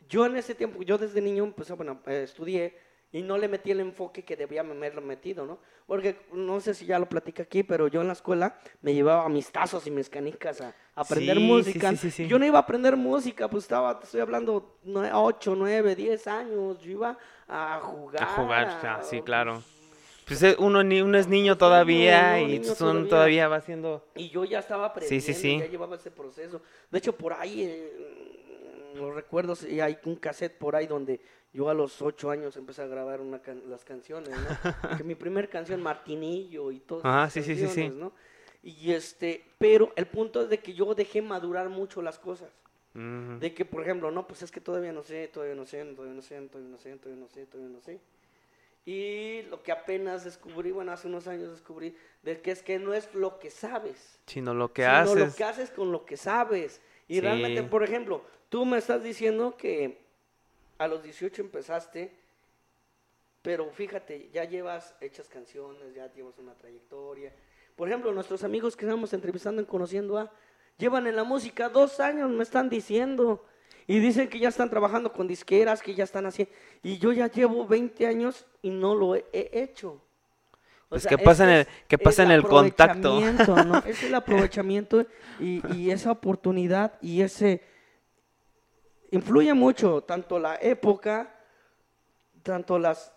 yo en ese tiempo, yo desde niño, pues bueno, eh, estudié y no le metí el enfoque que debía haberlo metido, ¿no? Porque no sé si ya lo platica aquí, pero yo en la escuela me llevaba mis tazos y mis canicas a, aprender Sí, música. sí, sí, sí, sí. Yo no iba a aprender música, pues estaba, te estoy hablando, 8, 9, 10 años, yo iba a jugar. A jugar, ya, a- sí, claro. Pues eh, uno, ni, uno es niño todavía y niño son, todavía. todavía va haciendo... Y yo ya estaba aprendiendo, Sí, sí, sí. ya llevaba ese proceso. De hecho, por ahí, eh, los recuerdos, y hay un cassette por ahí donde yo a los ocho años empecé a grabar una can- las canciones, ¿no? [LAUGHS] que mi primer canción, Martinillo y Ajá, esas sí, sí, sí, sí. canciones, ¿no? Y este, pero el punto es de que yo dejé madurar mucho las cosas. Ujú. De que, por ejemplo, no, pues es que todavía no sé, todavía no sé, todavía no sé, todavía no sé, todavía no sé, todavía no sé. Y lo que apenas descubrí, bueno, hace unos años descubrí, de que es que no es lo que sabes, Sino lo que sino haces. lo que haces con lo que sabes. Y Sí. realmente, por ejemplo, tú me estás diciendo que a los 18 empezaste, pero fíjate, ya llevas hechas canciones, ya llevas una trayectoria. Por ejemplo, nuestros amigos que estamos entrevistando en Conociendo a, llevan en la música dos años, me están diciendo. Y dicen que ya están trabajando con disqueras, que ya están haciendo. Y yo ya llevo 20 años y no lo he, he hecho. O Pues sea, que pasen ese el- es que pasen el contacto. [LAUGHS] Es el aprovechamiento y, y esa oportunidad y ese... Influye mucho tanto la época, tanto las,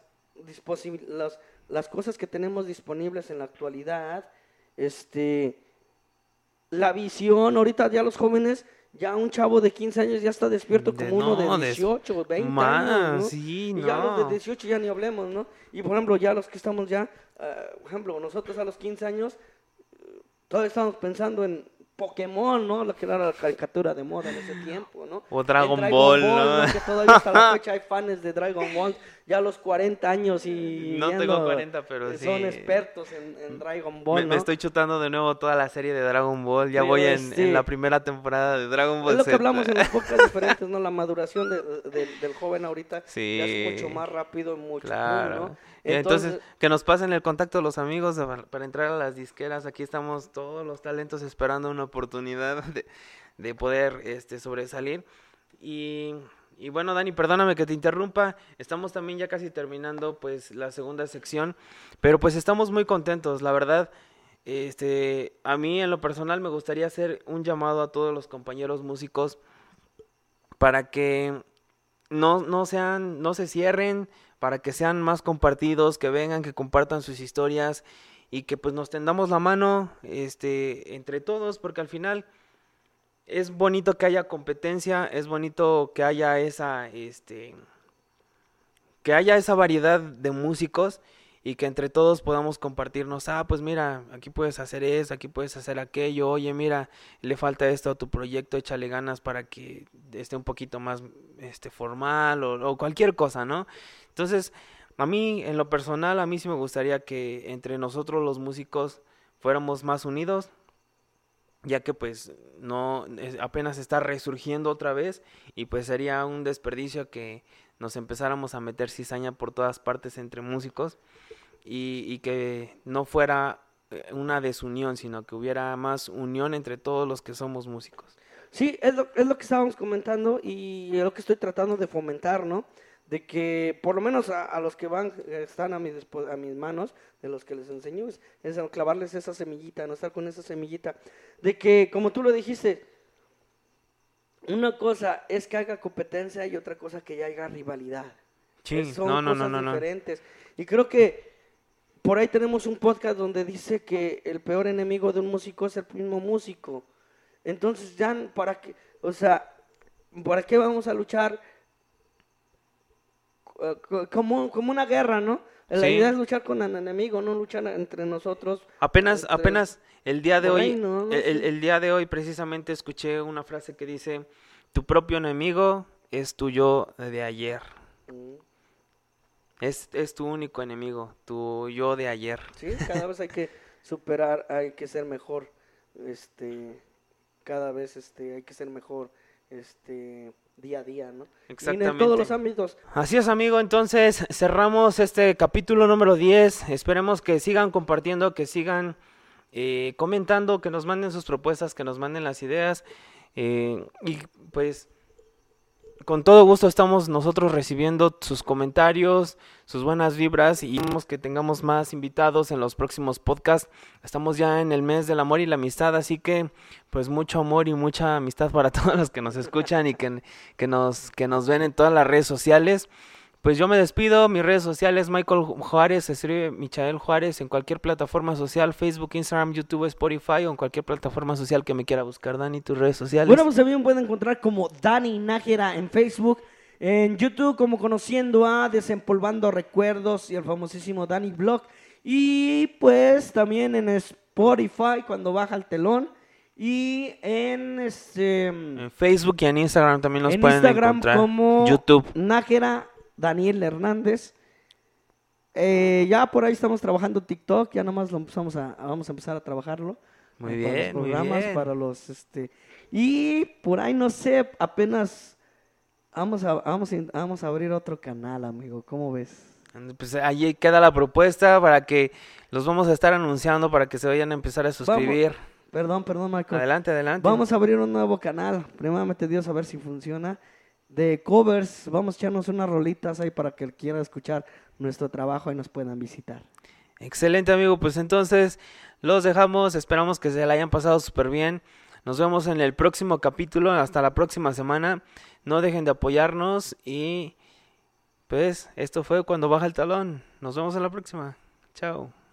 las, las cosas que tenemos disponibles en la actualidad, este, la visión, ahorita ya los jóvenes, ya un chavo de 15 años ya está despierto De- como uno no, de de- 18 o 20 más, años, ¿no? sí, y ya los de 18 ya ni hablemos, ¿no? Y por ejemplo, ya los que estamos ya, eh, por ejemplo, nosotros a los 15 años, eh, todavía estamos pensando en Pokémon, ¿no? Lo que era la caricatura de moda en ese tiempo, ¿no? O En Dragon Ball, ¿no? Que todavía hasta la [LAUGHS] fecha hay fans de Dragon Ball, ya a los 40 años y No tengo yendo, 40, pero sí. Son expertos en, en Dragon Ball, Me, ¿no? me estoy chutando de nuevo toda la serie de Dragon Ball. Ya voy en, en la primera temporada de Dragon Ball Es lo que hablamos en [LAUGHS] podcasts diferentes, ¿no? La maduración de- de- del joven ahorita ya es mucho más rápido, mucho Claro. cool, ¿no? Entonces, que nos pasen el contacto los amigos para entrar a las disqueras. Aquí estamos todos los talentos esperando una oportunidad [LAUGHS] de, de poder este, sobresalir. Y, y bueno, Dani, perdóname que te interrumpa. Estamos también ya casi terminando pues la segunda sección. Pero pues estamos muy contentos, la verdad. Este, a mí en lo personal me gustaría hacer un llamado a todos los compañeros músicos para que no, no sean, no se cierren, para que sean más compartidos, que vengan, que compartan sus historias y que pues nos tendamos la mano este entre todos, porque al final es bonito que haya competencia, es bonito que haya esa este que haya esa variedad de músicos y que entre todos podamos compartirnos, ah, pues mira, aquí puedes hacer esto, aquí puedes hacer aquello, oye, mira, le falta esto a tu proyecto, échale ganas para que esté un poquito más este formal o, o cualquier cosa, ¿no? Entonces, a mí, en lo personal, a mí sí me gustaría que entre nosotros los músicos fuéramos más unidos, ya que pues no apenas está resurgiendo otra vez y pues sería un desperdicio que nos empezáramos a meter cizaña por todas partes entre músicos y, y que no fuera eh, una desunión, sino que hubiera más unión entre todos los que somos músicos. Sí, es lo, es lo que estábamos comentando y es lo que estoy tratando de fomentar, ¿no? De que por lo menos a, a los que van, están a, mi a mis manos, de los que les enseño, es, es clavarles esa semillita, no estar con esa semillita. De que, como tú lo dijiste, una cosa es que haga competencia y otra cosa que ya haya rivalidad. Sí, son no, no, no, cosas no, diferentes. Y creo que por ahí tenemos un podcast donde dice que el peor enemigo de un músico es el mismo músico. Entonces ya, ¿para qué? O sea, ¿para qué vamos a luchar como, como una guerra, no? La Sí. idea es luchar con el enemigo, no luchar entre nosotros. Apenas, entre- apenas el día de hoy, ahí, ¿no? No el, el- sé. el día de hoy precisamente escuché una frase que dice, tu propio enemigo es tu yo de ayer. Mm, Es, es tu único enemigo, tu yo de ayer. Sí, cada vez hay que [LAUGHS] superar, hay que ser mejor. Este, cada vez este, hay que ser mejor este, día a día, ¿no? Y en Exactamente. todos los ámbitos. Así es, amigo. Entonces cerramos este capítulo número 10. Esperemos que sigan compartiendo, que sigan eh, comentando, que nos manden sus propuestas, que nos manden las ideas. eh, y pues con todo gusto estamos nosotros recibiendo sus comentarios, sus buenas vibras y queremos que tengamos más invitados en los próximos podcasts. Estamos ya en el mes del amor y la amistad, así que pues mucho amor y mucha amistad para [LAUGHS] todos los que nos escuchan y que, que, nos, que nos ven en todas las redes sociales. Pues yo me despido, mis redes sociales, Michael Juárez, se escribe Michael Juárez en cualquier plataforma social, Facebook, Instagram, YouTube, Spotify o en cualquier plataforma social que me quiera buscar. Dani, tus redes sociales. Bueno, pues también pueden encontrar como Dani Nájera en Facebook, en YouTube como Conociendo a Desempolvando Recuerdos y el famosísimo Dani Blog. Y pues también en Spotify cuando baja el telón. Y en este en Facebook y en Instagram también los pueden Instagram encontrar. como YouTube. Nájera Daniel Hernández. Eh, ya por ahí estamos trabajando TikTok, ya nomás lo empezamos a, vamos a empezar a trabajarlo. Muy bien, los programas, muy bien. para los este y por ahí no sé, apenas vamos a vamos a, vamos a abrir otro canal, amigo, ¿cómo ves? Pues ahí queda la propuesta para que los vamos a estar anunciando para que se vayan a empezar a suscribir. perdón, perdón, Michael. Adelante, adelante. Vamos a abrir un nuevo canal. Primeramente Dios a ver si funciona de covers. Vamos a echarnos unas rolitas ahí para que quiera escuchar nuestro trabajo y nos puedan visitar. Excelente amigo, pues entonces los dejamos, esperamos que se la hayan pasado súper bien. Nos vemos en el próximo capítulo, hasta la próxima semana. No dejen de apoyarnos y pues esto fue cuando baja el talón. Nos vemos en la próxima. Chao.